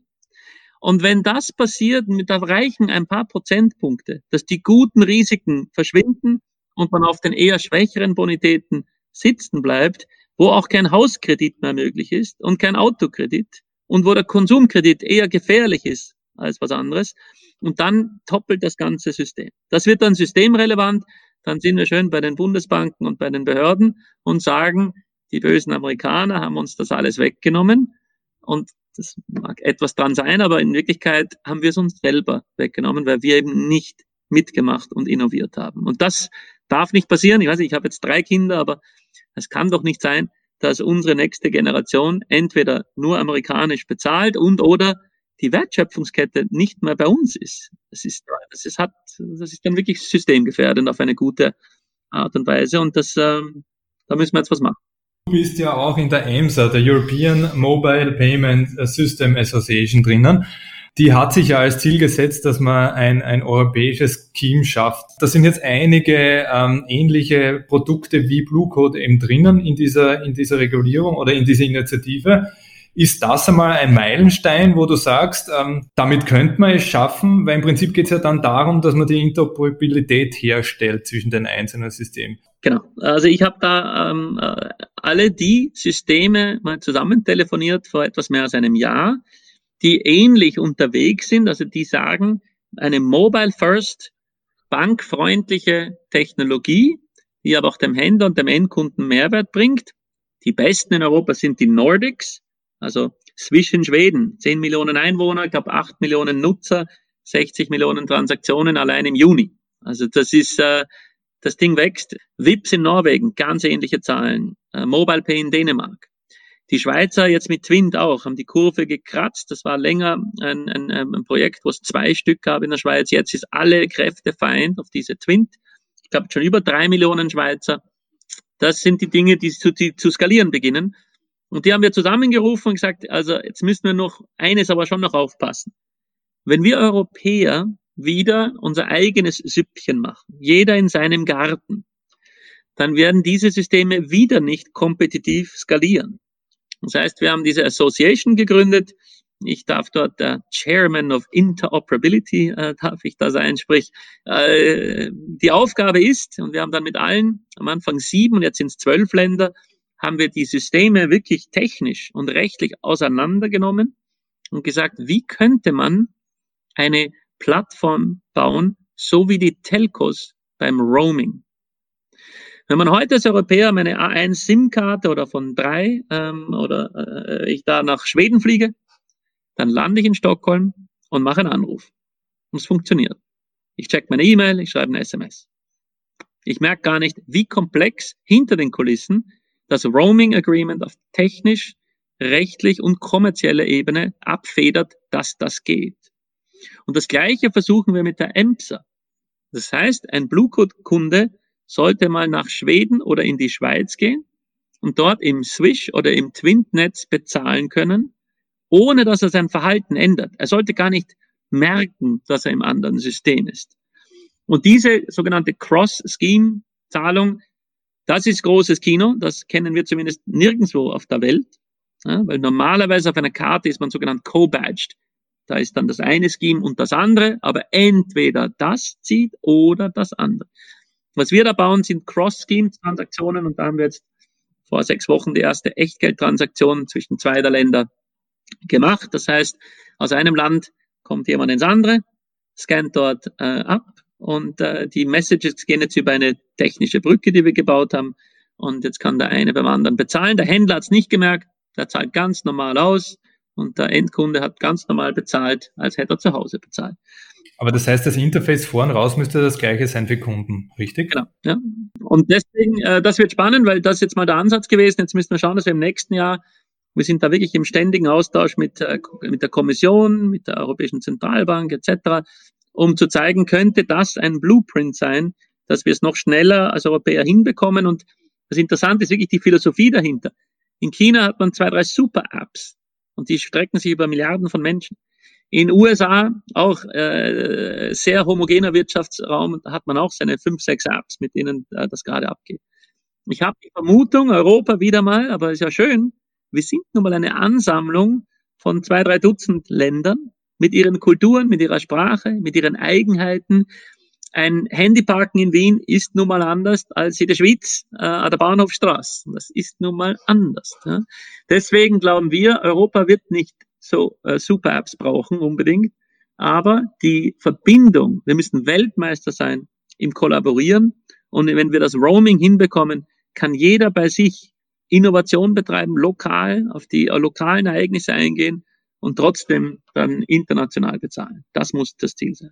Und wenn das passiert, da reichen ein paar Prozentpunkte, dass die guten Risiken verschwinden und man auf den eher schwächeren Bonitäten sitzen bleibt, wo auch kein Hauskredit mehr möglich ist und kein Autokredit und wo der Konsumkredit eher gefährlich ist als was anderes. Und dann toppelt das ganze System. Das wird dann systemrelevant. Dann sind wir schön bei den Bundesbanken und bei den Behörden und sagen, die bösen Amerikaner haben uns das alles weggenommen. Und das mag etwas dran sein, aber in Wirklichkeit haben wir es uns selber weggenommen, weil wir eben nicht mitgemacht und innoviert haben. Und das darf nicht passieren. Ich weiß, nicht, ich habe jetzt drei Kinder, aber es kann doch nicht sein, dass unsere nächste Generation entweder nur amerikanisch bezahlt und oder die Wertschöpfungskette nicht mehr bei uns ist. Das ist, das ist, hat, das ist dann wirklich systemgefährdend auf eine gute Art und Weise und das, ähm, da müssen wir jetzt was machen. Du bist ja auch in der EMSA, der European Mobile Payment System Association drinnen. Die hat sich ja als Ziel gesetzt, dass man ein, ein europäisches Scheme schafft. Da sind jetzt einige ähm, ähnliche Produkte wie Blue Code eben drinnen in dieser, in dieser Regulierung oder in dieser Initiative. Ist das einmal ein Meilenstein, wo du sagst, ähm, damit könnte man es schaffen? Weil im Prinzip geht es ja dann darum, dass man die Interoperabilität herstellt zwischen den einzelnen Systemen. Genau. Also ich habe da ähm, äh, alle die Systeme mal zusammen telefoniert vor etwas mehr als einem Jahr, die ähnlich unterwegs sind, also die sagen, eine Mobile First, bankfreundliche Technologie, die aber auch dem Händler und dem Endkunden Mehrwert bringt. Die besten in Europa sind die Nordics, also zwischen Schweden, 10 Millionen Einwohner, ich glaube 8 Millionen Nutzer, 60 Millionen Transaktionen allein im Juni. Also das ist, äh, das Ding wächst. Vips in Norwegen, ganz ähnliche Zahlen. Äh, Mobile Pay in Dänemark. Die Schweizer jetzt mit Twint auch, haben die Kurve gekratzt. Das war länger ein, ein, ein Projekt, wo es zwei Stück gab in der Schweiz. Jetzt ist alle Kräfte vereint auf diese Twint. Ich glaube schon über drei Millionen Schweizer. Das sind die Dinge, die zu, die zu skalieren beginnen. Und die haben wir zusammengerufen und gesagt, also jetzt müssen wir noch eines aber schon noch aufpassen. Wenn wir Europäer wieder unser eigenes Süppchen machen, jeder in seinem Garten, dann werden diese Systeme wieder nicht kompetitiv skalieren. Das heißt, wir haben diese Association gegründet. Ich darf dort der Chairman of Interoperability, äh, darf ich da sein, sprich, äh, die Aufgabe ist, und wir haben dann mit allen, am Anfang sieben und jetzt sind es zwölf Länder, haben wir die Systeme wirklich technisch und rechtlich auseinandergenommen und gesagt, wie könnte man eine Plattform bauen, so wie die Telcos beim Roaming. Wenn man heute als Europäer meine A1 SIM-Karte oder von drei ähm, oder äh, ich da nach Schweden fliege, dann lande ich in Stockholm und mache einen Anruf. Und es funktioniert. Ich check meine E-Mail, ich schreibe eine SMS. Ich merke gar nicht, wie komplex hinter den Kulissen das Roaming Agreement auf technisch, rechtlich und kommerzieller Ebene abfedert, dass das geht. Und das Gleiche versuchen wir mit der EMSA. Das heißt, ein Bluecode-Kunde sollte mal nach Schweden oder in die Schweiz gehen und dort im Swish oder im Twint-Netz bezahlen können, ohne dass er sein Verhalten ändert. Er sollte gar nicht merken, dass er im anderen System ist. Und diese sogenannte Cross-Scheme-Zahlung das ist großes Kino, das kennen wir zumindest nirgendwo auf der Welt, ja, weil normalerweise auf einer Karte ist man sogenannt co-badged. Da ist dann das eine Scheme und das andere, aber entweder das zieht oder das andere. Was wir da bauen, sind Cross-Scheme-Transaktionen und da haben wir jetzt vor sechs Wochen die erste Echtgeldtransaktion zwischen zwei der Länder gemacht. Das heißt, aus einem Land kommt jemand ins andere, scannt dort äh, ab und äh, die Messages gehen jetzt über eine technische Brücke, die wir gebaut haben. Und jetzt kann der eine beim anderen bezahlen. Der Händler hat es nicht gemerkt, der zahlt ganz normal aus und der Endkunde hat ganz normal bezahlt, als hätte er zu Hause bezahlt. Aber das heißt, das Interface vorn raus müsste das gleiche sein für Kunden, richtig? Genau. Ja. Und deswegen, äh, das wird spannend, weil das ist jetzt mal der Ansatz gewesen. Jetzt müssen wir schauen, dass wir im nächsten Jahr Wir sind da wirklich im ständigen Austausch mit, äh, mit der Kommission, mit der Europäischen Zentralbank etc., um zu zeigen, könnte das ein Blueprint sein, dass wir es noch schneller als Europäer hinbekommen. Und das Interessante ist wirklich die Philosophie dahinter. In China hat man zwei, drei Super-Apps und die strecken sich über Milliarden von Menschen. In USA auch äh, sehr homogener Wirtschaftsraum, hat man auch seine fünf, sechs Apps, mit denen äh, das gerade abgeht. Ich habe die Vermutung, Europa wieder mal, aber ist ja schön, wir sind nun mal eine Ansammlung von zwei, drei Dutzend Ländern mit ihren Kulturen, mit ihrer Sprache, mit ihren Eigenheiten. Ein Handyparken in Wien ist nun mal anders als in der Schweiz äh, an der Bahnhofstraße. Das ist nun mal anders. Ja. Deswegen glauben wir, Europa wird nicht so äh, Super-Apps brauchen unbedingt, aber die Verbindung, wir müssen Weltmeister sein im Kollaborieren und wenn wir das Roaming hinbekommen, kann jeder bei sich Innovation betreiben, lokal, auf die äh, lokalen Ereignisse eingehen und trotzdem dann international bezahlen. Das muss das Ziel sein.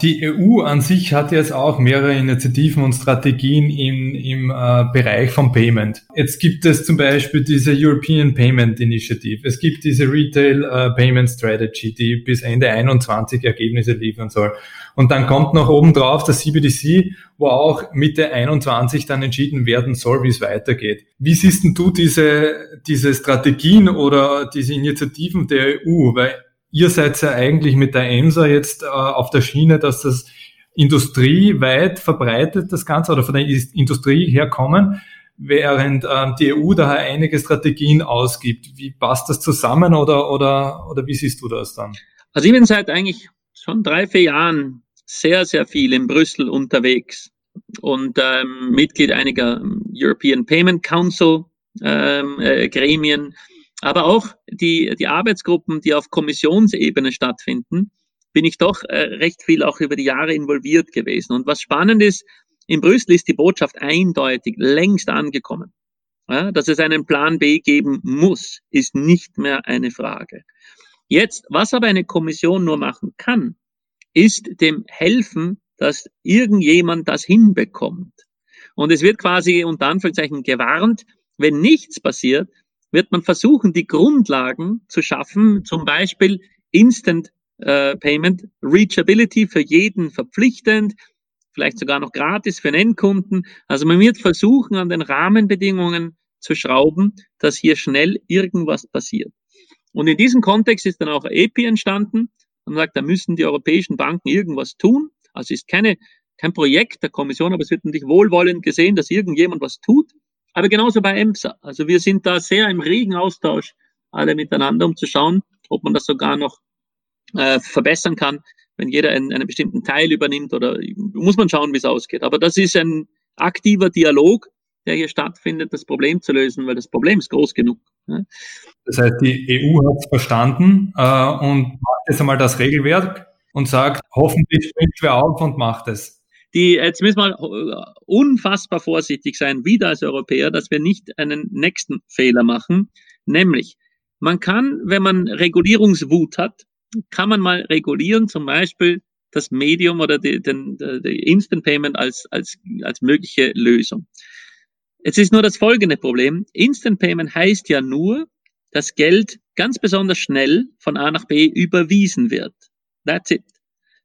Die EU an sich hat jetzt auch mehrere Initiativen und Strategien im, im äh, Bereich von Payment. Jetzt gibt es zum Beispiel diese European Payment Initiative. Es gibt diese Retail äh, Payment Strategy, die bis Ende 21 Ergebnisse liefern soll. Und dann kommt noch oben drauf das CBDC, wo auch Mitte 21 dann entschieden werden soll, wie es weitergeht. Wie siehst denn du diese, diese Strategien oder diese Initiativen der EU? Weil ihr seid ja eigentlich mit der EMSA jetzt äh, auf der Schiene, dass das industrieweit verbreitet, das Ganze, oder von der Industrie herkommen, während ähm, die EU daher einige Strategien ausgibt. Wie passt das zusammen oder, oder, oder wie siehst du das dann? Also ich bin seit eigentlich schon drei, vier Jahren sehr, sehr viel in Brüssel unterwegs und ähm, Mitglied einiger European Payment Council ähm, äh, Gremien, aber auch die, die Arbeitsgruppen, die auf Kommissionsebene stattfinden, bin ich doch äh, recht viel auch über die Jahre involviert gewesen. Und was spannend ist, in Brüssel ist die Botschaft eindeutig längst angekommen. Ja, dass es einen Plan B geben muss, ist nicht mehr eine Frage. Jetzt, was aber eine Kommission nur machen kann, ist dem helfen, dass irgendjemand das hinbekommt. Und es wird quasi unter Anführungszeichen gewarnt, wenn nichts passiert, wird man versuchen, die Grundlagen zu schaffen, zum Beispiel Instant äh, Payment, Reachability für jeden verpflichtend, vielleicht sogar noch gratis für den Endkunden. Also man wird versuchen, an den Rahmenbedingungen zu schrauben, dass hier schnell irgendwas passiert. Und in diesem Kontext ist dann auch EPI entstanden. Man sagt, da müssen die europäischen Banken irgendwas tun. Also ist keine, kein Projekt der Kommission, aber es wird natürlich wohlwollend gesehen, dass irgendjemand was tut. Aber genauso bei EMSA. Also wir sind da sehr im regen Austausch alle miteinander, um zu schauen, ob man das sogar noch äh, verbessern kann, wenn jeder einen, einen bestimmten Teil übernimmt oder muss man schauen, wie es ausgeht. Aber das ist ein aktiver Dialog, der hier stattfindet, das Problem zu lösen, weil das Problem ist groß genug. Ne? Das heißt, die EU hat es verstanden äh, und macht jetzt einmal das Regelwerk und sagt, hoffentlich springt wer auf und macht es die, jetzt müssen wir äh, unfassbar vorsichtig sein, wieder als Europäer, dass wir nicht einen nächsten Fehler machen. Nämlich, man kann, wenn man Regulierungswut hat, kann man mal regulieren, zum Beispiel das Medium oder die, den, die Instant Payment als, als, als mögliche Lösung. Jetzt ist nur das folgende Problem. Instant Payment heißt ja nur, dass Geld ganz besonders schnell von A nach B überwiesen wird. That's it.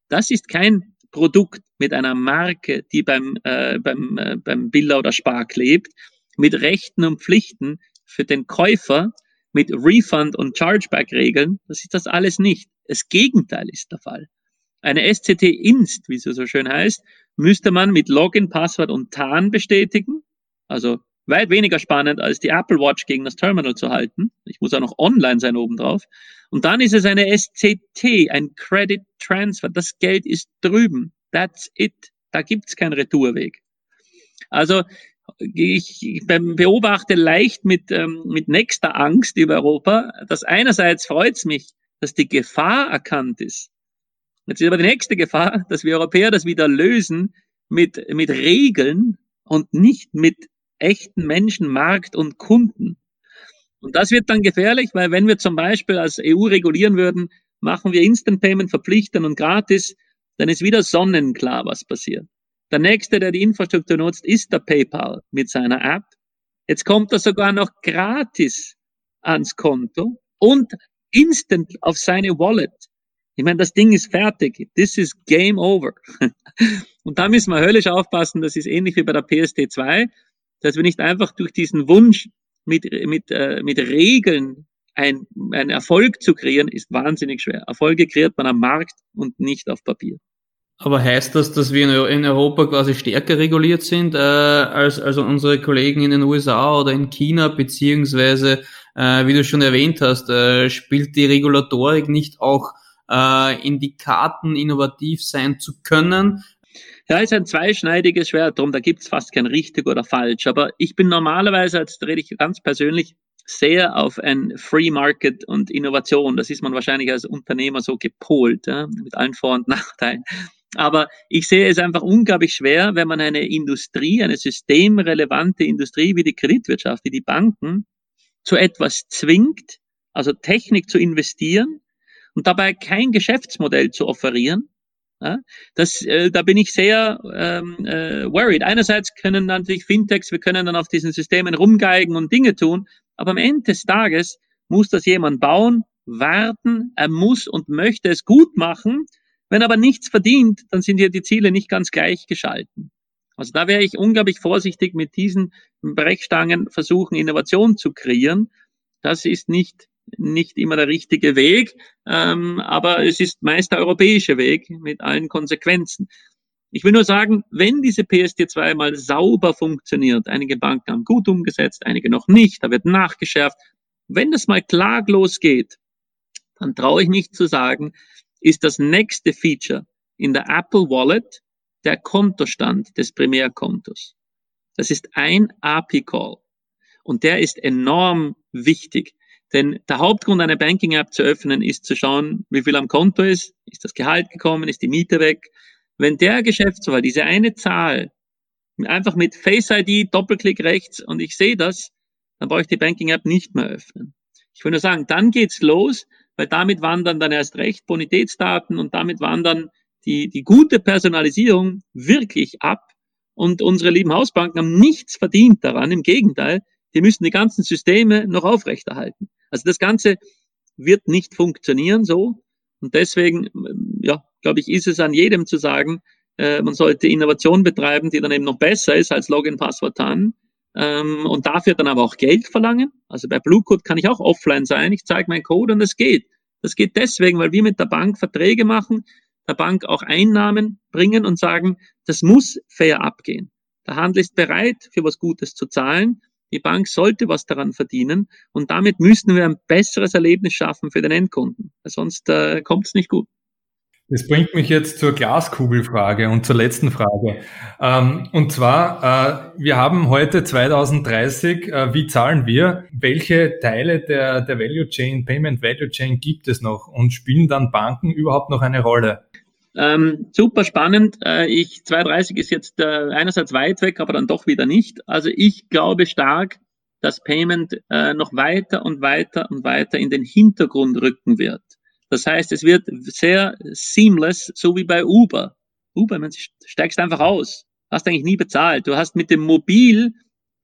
Das ist kein Produkt mit einer Marke, die beim, äh, beim, äh, beim Billa oder Spar klebt, mit Rechten und Pflichten für den Käufer, mit Refund- und Chargeback-Regeln, das ist das alles nicht. Das Gegenteil ist der Fall. Eine SCT Inst, wie sie so schön heißt, müsste man mit Login, Passwort und TAN bestätigen. Also weit weniger spannend, als die Apple Watch gegen das Terminal zu halten. Ich muss auch noch online sein obendrauf. Und dann ist es eine SCT, ein Credit Transfer. Das Geld ist drüben. That's it. Da gibt's keinen Retourweg. Also ich beobachte leicht mit, ähm, mit nächster Angst über Europa, dass einerseits freut's mich, dass die Gefahr erkannt ist. Jetzt ist aber die nächste Gefahr, dass wir Europäer das wieder lösen mit, mit Regeln und nicht mit echten Menschen, Markt und Kunden. Und das wird dann gefährlich, weil wenn wir zum Beispiel als EU regulieren würden, machen wir Instant Payment verpflichtend und gratis, dann ist wieder sonnenklar, was passiert. Der nächste, der die Infrastruktur nutzt, ist der PayPal mit seiner App. Jetzt kommt er sogar noch gratis ans Konto und instant auf seine Wallet. Ich meine, das Ding ist fertig. This is game over. Und da müssen wir höllisch aufpassen. Das ist ähnlich wie bei der PSD2, dass wir nicht einfach durch diesen Wunsch mit, mit, äh, mit Regeln ein, ein Erfolg zu kreieren, ist wahnsinnig schwer. Erfolge kreiert man am Markt und nicht auf Papier. Aber heißt das, dass wir in Europa quasi stärker reguliert sind äh, als also unsere Kollegen in den USA oder in China, beziehungsweise, äh, wie du schon erwähnt hast, äh, spielt die Regulatorik nicht auch äh, in die Karten innovativ sein zu können? Ja, ist ein zweischneidiges Schwert, darum da gibt's fast kein richtig oder falsch. Aber ich bin normalerweise, jetzt rede ich ganz persönlich, sehr auf ein Free Market und Innovation. Das ist man wahrscheinlich als Unternehmer so gepolt, ja, mit allen Vor- und Nachteilen. Aber ich sehe es einfach unglaublich schwer, wenn man eine Industrie, eine systemrelevante Industrie wie die Kreditwirtschaft, wie die Banken, zu etwas zwingt, also Technik zu investieren und dabei kein Geschäftsmodell zu offerieren. Ja, das, äh, da bin ich sehr ähm, äh, worried. Einerseits können natürlich Fintechs, wir können dann auf diesen Systemen rumgeigen und Dinge tun, aber am Ende des Tages muss das jemand bauen, warten, er muss und möchte es gut machen wenn aber nichts verdient, dann sind hier die Ziele nicht ganz gleich geschalten. Also da wäre ich unglaublich vorsichtig mit diesen Brechstangen versuchen, Innovation zu kreieren. Das ist nicht, nicht immer der richtige Weg, ähm, aber es ist meist der europäische Weg mit allen Konsequenzen. Ich will nur sagen, wenn diese PSD2 mal sauber funktioniert, einige Banken haben gut umgesetzt, einige noch nicht, da wird nachgeschärft. Wenn das mal klaglos geht, dann traue ich mich zu sagen, ist das nächste Feature in der Apple Wallet der Kontostand des Primärkontos. Das ist ein API-Call. Und der ist enorm wichtig. Denn der Hauptgrund, eine Banking-App zu öffnen, ist zu schauen, wie viel am Konto ist, ist das Gehalt gekommen, ist die Miete weg. Wenn der Geschäftsführer diese eine Zahl einfach mit Face ID, Doppelklick rechts und ich sehe das, dann brauche ich die Banking-App nicht mehr öffnen. Ich will nur sagen, dann geht's los, weil damit wandern dann erst recht Bonitätsdaten und damit wandern die, die gute Personalisierung wirklich ab. Und unsere lieben Hausbanken haben nichts verdient daran. Im Gegenteil, die müssen die ganzen Systeme noch aufrechterhalten. Also das Ganze wird nicht funktionieren so. Und deswegen, glaube ich, ist es an jedem zu sagen, äh, man sollte Innovation betreiben, die dann eben noch besser ist als Login, Passwort, TAN ähm, und dafür dann aber auch Geld verlangen. Also bei Blue Code kann ich auch offline sein. Ich zeige meinen Code und es geht. Das geht deswegen, weil wir mit der Bank Verträge machen, der Bank auch Einnahmen bringen und sagen, das muss fair abgehen. Der Handel ist bereit, für was Gutes zu zahlen. Die Bank sollte was daran verdienen und damit müssen wir ein besseres Erlebnis schaffen für den Endkunden. Sonst äh, kommt es nicht gut. Das bringt mich jetzt zur Glaskugelfrage und zur letzten Frage. Ähm, und zwar, äh, wir haben heute 2030, äh, wie zahlen wir? Welche Teile der, der Value Chain, Payment Value Chain gibt es noch und spielen dann Banken überhaupt noch eine Rolle? Ähm, super spannend. Äh, ich 230 ist jetzt einerseits weit weg, aber dann doch wieder nicht. Also ich glaube stark, dass Payment noch weiter und weiter und weiter in den Hintergrund rücken wird. Das heißt, es wird sehr seamless, so wie bei Uber. Uber, man steigst einfach aus. Hast eigentlich nie bezahlt. Du hast mit dem Mobil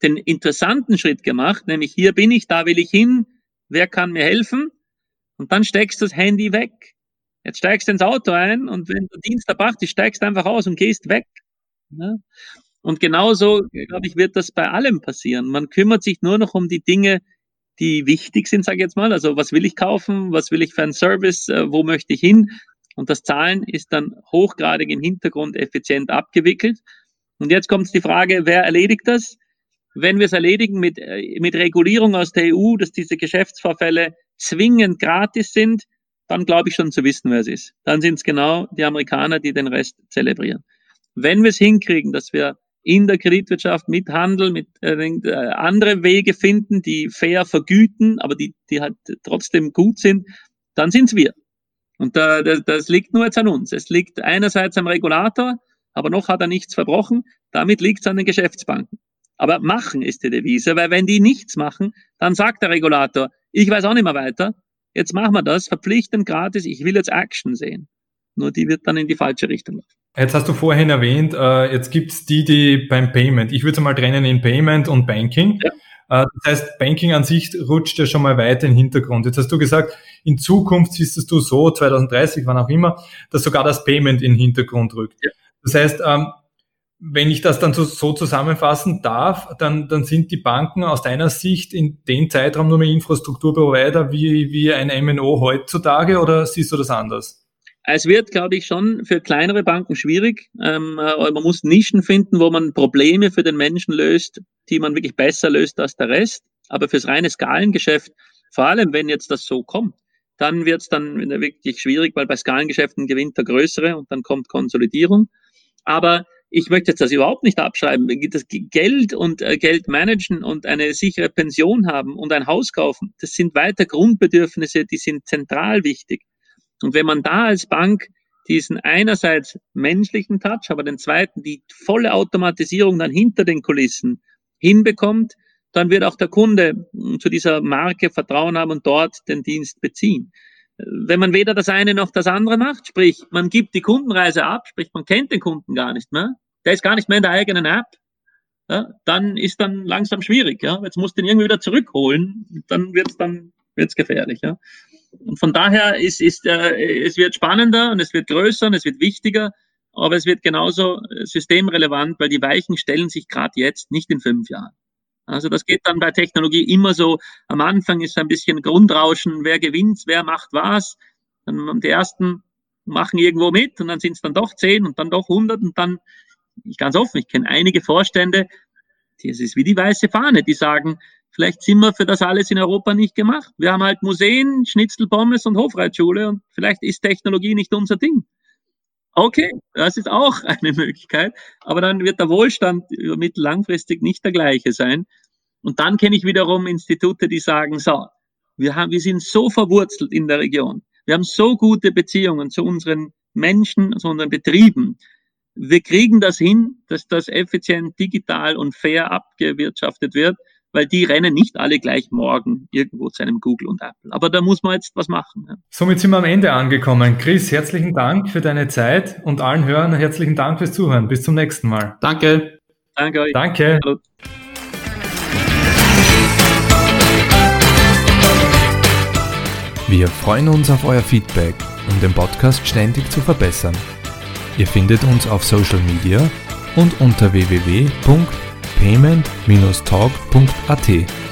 den interessanten Schritt gemacht, nämlich hier bin ich, da will ich hin, wer kann mir helfen? Und dann steckst du das Handy weg. Jetzt steigst du ins Auto ein und wenn der Dienst erbracht ist, steigst du einfach aus und gehst weg. Ja? Und genauso, glaube ich, wird das bei allem passieren. Man kümmert sich nur noch um die Dinge, die wichtig sind, sage ich jetzt mal. Also was will ich kaufen, was will ich für einen Service, äh, wo möchte ich hin? Und das Zahlen ist dann hochgradig im Hintergrund effizient abgewickelt. Und jetzt kommt die Frage, wer erledigt das? Wenn wir es erledigen mit, äh, mit Regulierung aus der EU, dass diese Geschäftsvorfälle zwingend gratis sind, dann glaube ich schon zu wissen, wer es ist. Dann sind es genau die Amerikaner, die den Rest zelebrieren. Wenn wir es hinkriegen, dass wir in der Kreditwirtschaft mit Handel, mit äh, äh, andere Wege finden, die fair vergüten, aber die, die halt trotzdem gut sind, dann sind's wir. Und da, das, das liegt nur jetzt an uns. Es liegt einerseits am Regulator, aber noch hat er nichts verbrochen. Damit liegt es an den Geschäftsbanken. Aber machen ist die Devise, weil wenn die nichts machen, dann sagt der Regulator, ich weiß auch nicht mehr weiter, jetzt machen wir das, verpflichtend gratis, ich will jetzt Action sehen. Nur die wird dann in die falsche Richtung laufen. Jetzt hast du vorhin erwähnt, äh, jetzt gibt's die, die beim Payment, ich würde es mal trennen in Payment und Banking. Ja. Äh, das heißt, Banking an sich rutscht ja schon mal weiter in den Hintergrund. Jetzt hast du gesagt, in Zukunft siehst du so, 2030, wann auch immer, dass sogar das Payment in den Hintergrund rückt. Ja. Das heißt, ähm, wenn ich das dann so, so, zusammenfassen darf, dann, dann sind die Banken aus deiner Sicht in dem Zeitraum nur mehr Infrastrukturprovider wie, wie ein MNO heutzutage oder siehst du das anders? Es wird, glaube ich, schon für kleinere Banken schwierig. Ähm, äh, man muss Nischen finden, wo man Probleme für den Menschen löst, die man wirklich besser löst als der Rest. Aber fürs reine Skalengeschäft, vor allem wenn jetzt das so kommt, dann wird es dann wirklich schwierig, weil bei Skalengeschäften gewinnt der Größere und dann kommt Konsolidierung. Aber ich möchte jetzt das überhaupt nicht abschreiben. Das Geld und äh, Geld managen und eine sichere Pension haben und ein Haus kaufen, das sind weiter Grundbedürfnisse, die sind zentral wichtig. Und wenn man da als Bank diesen einerseits menschlichen Touch, aber den zweiten die volle Automatisierung dann hinter den Kulissen hinbekommt, dann wird auch der Kunde hm, zu dieser Marke Vertrauen haben und dort den Dienst beziehen wenn man weder das eine noch das andere macht, sprich, man gibt die Kundenreise ab, sprich, man kennt den Kunden gar nicht mehr, der ist gar nicht mehr in der eigenen App, ja, dann ist dann langsam schwierig. Ja. Jetzt musst du ihn irgendwie wieder zurückholen, dann wird's dann wird's gefährlich. Ja. Und von daher ist, ist äh, es wird spannender und es wird größer und es wird wichtiger, aber es wird genauso systemrelevant, weil die Weichen stellen sich gerade jetzt, nicht in fünf Jahren. Also das geht dann bei Technologie immer so. Am Anfang ist ein bisschen Grundrauschen, wer gewinnt, wer macht was. Dann die ersten machen irgendwo mit und dann sind es dann doch zehn und dann doch hundert und dann, ich ganz offen, ich kenne einige Vorstände, das ist wie die weiße Fahne, die sagen, vielleicht sind wir für das alles in Europa nicht gemacht. Wir haben halt Museen, Schnitzelpommes und Hofreitschule und vielleicht ist Technologie nicht unser Ding. Okay, das ist auch eine Möglichkeit, aber dann wird der Wohlstand mittellangfristig nicht der gleiche sein. Und dann kenne ich wiederum Institute, die sagen, so, wir haben, wir sind so verwurzelt in der Region. Wir haben so gute Beziehungen zu unseren Menschen, zu unseren Betrieben. Wir kriegen das hin, dass das effizient, digital und fair abgewirtschaftet wird weil die rennen nicht alle gleich morgen irgendwo zu einem Google und Apple. Aber da muss man jetzt was machen. Ja. Somit sind wir am Ende angekommen. Chris, herzlichen Dank für deine Zeit und allen Hörern herzlichen Dank fürs Zuhören. Bis zum nächsten Mal. Danke. Danke euch. Danke. Hallo. Wir freuen uns auf euer Feedback, um den Podcast ständig zu verbessern. Ihr findet uns auf Social Media und unter www.podcast.com payment-talk.at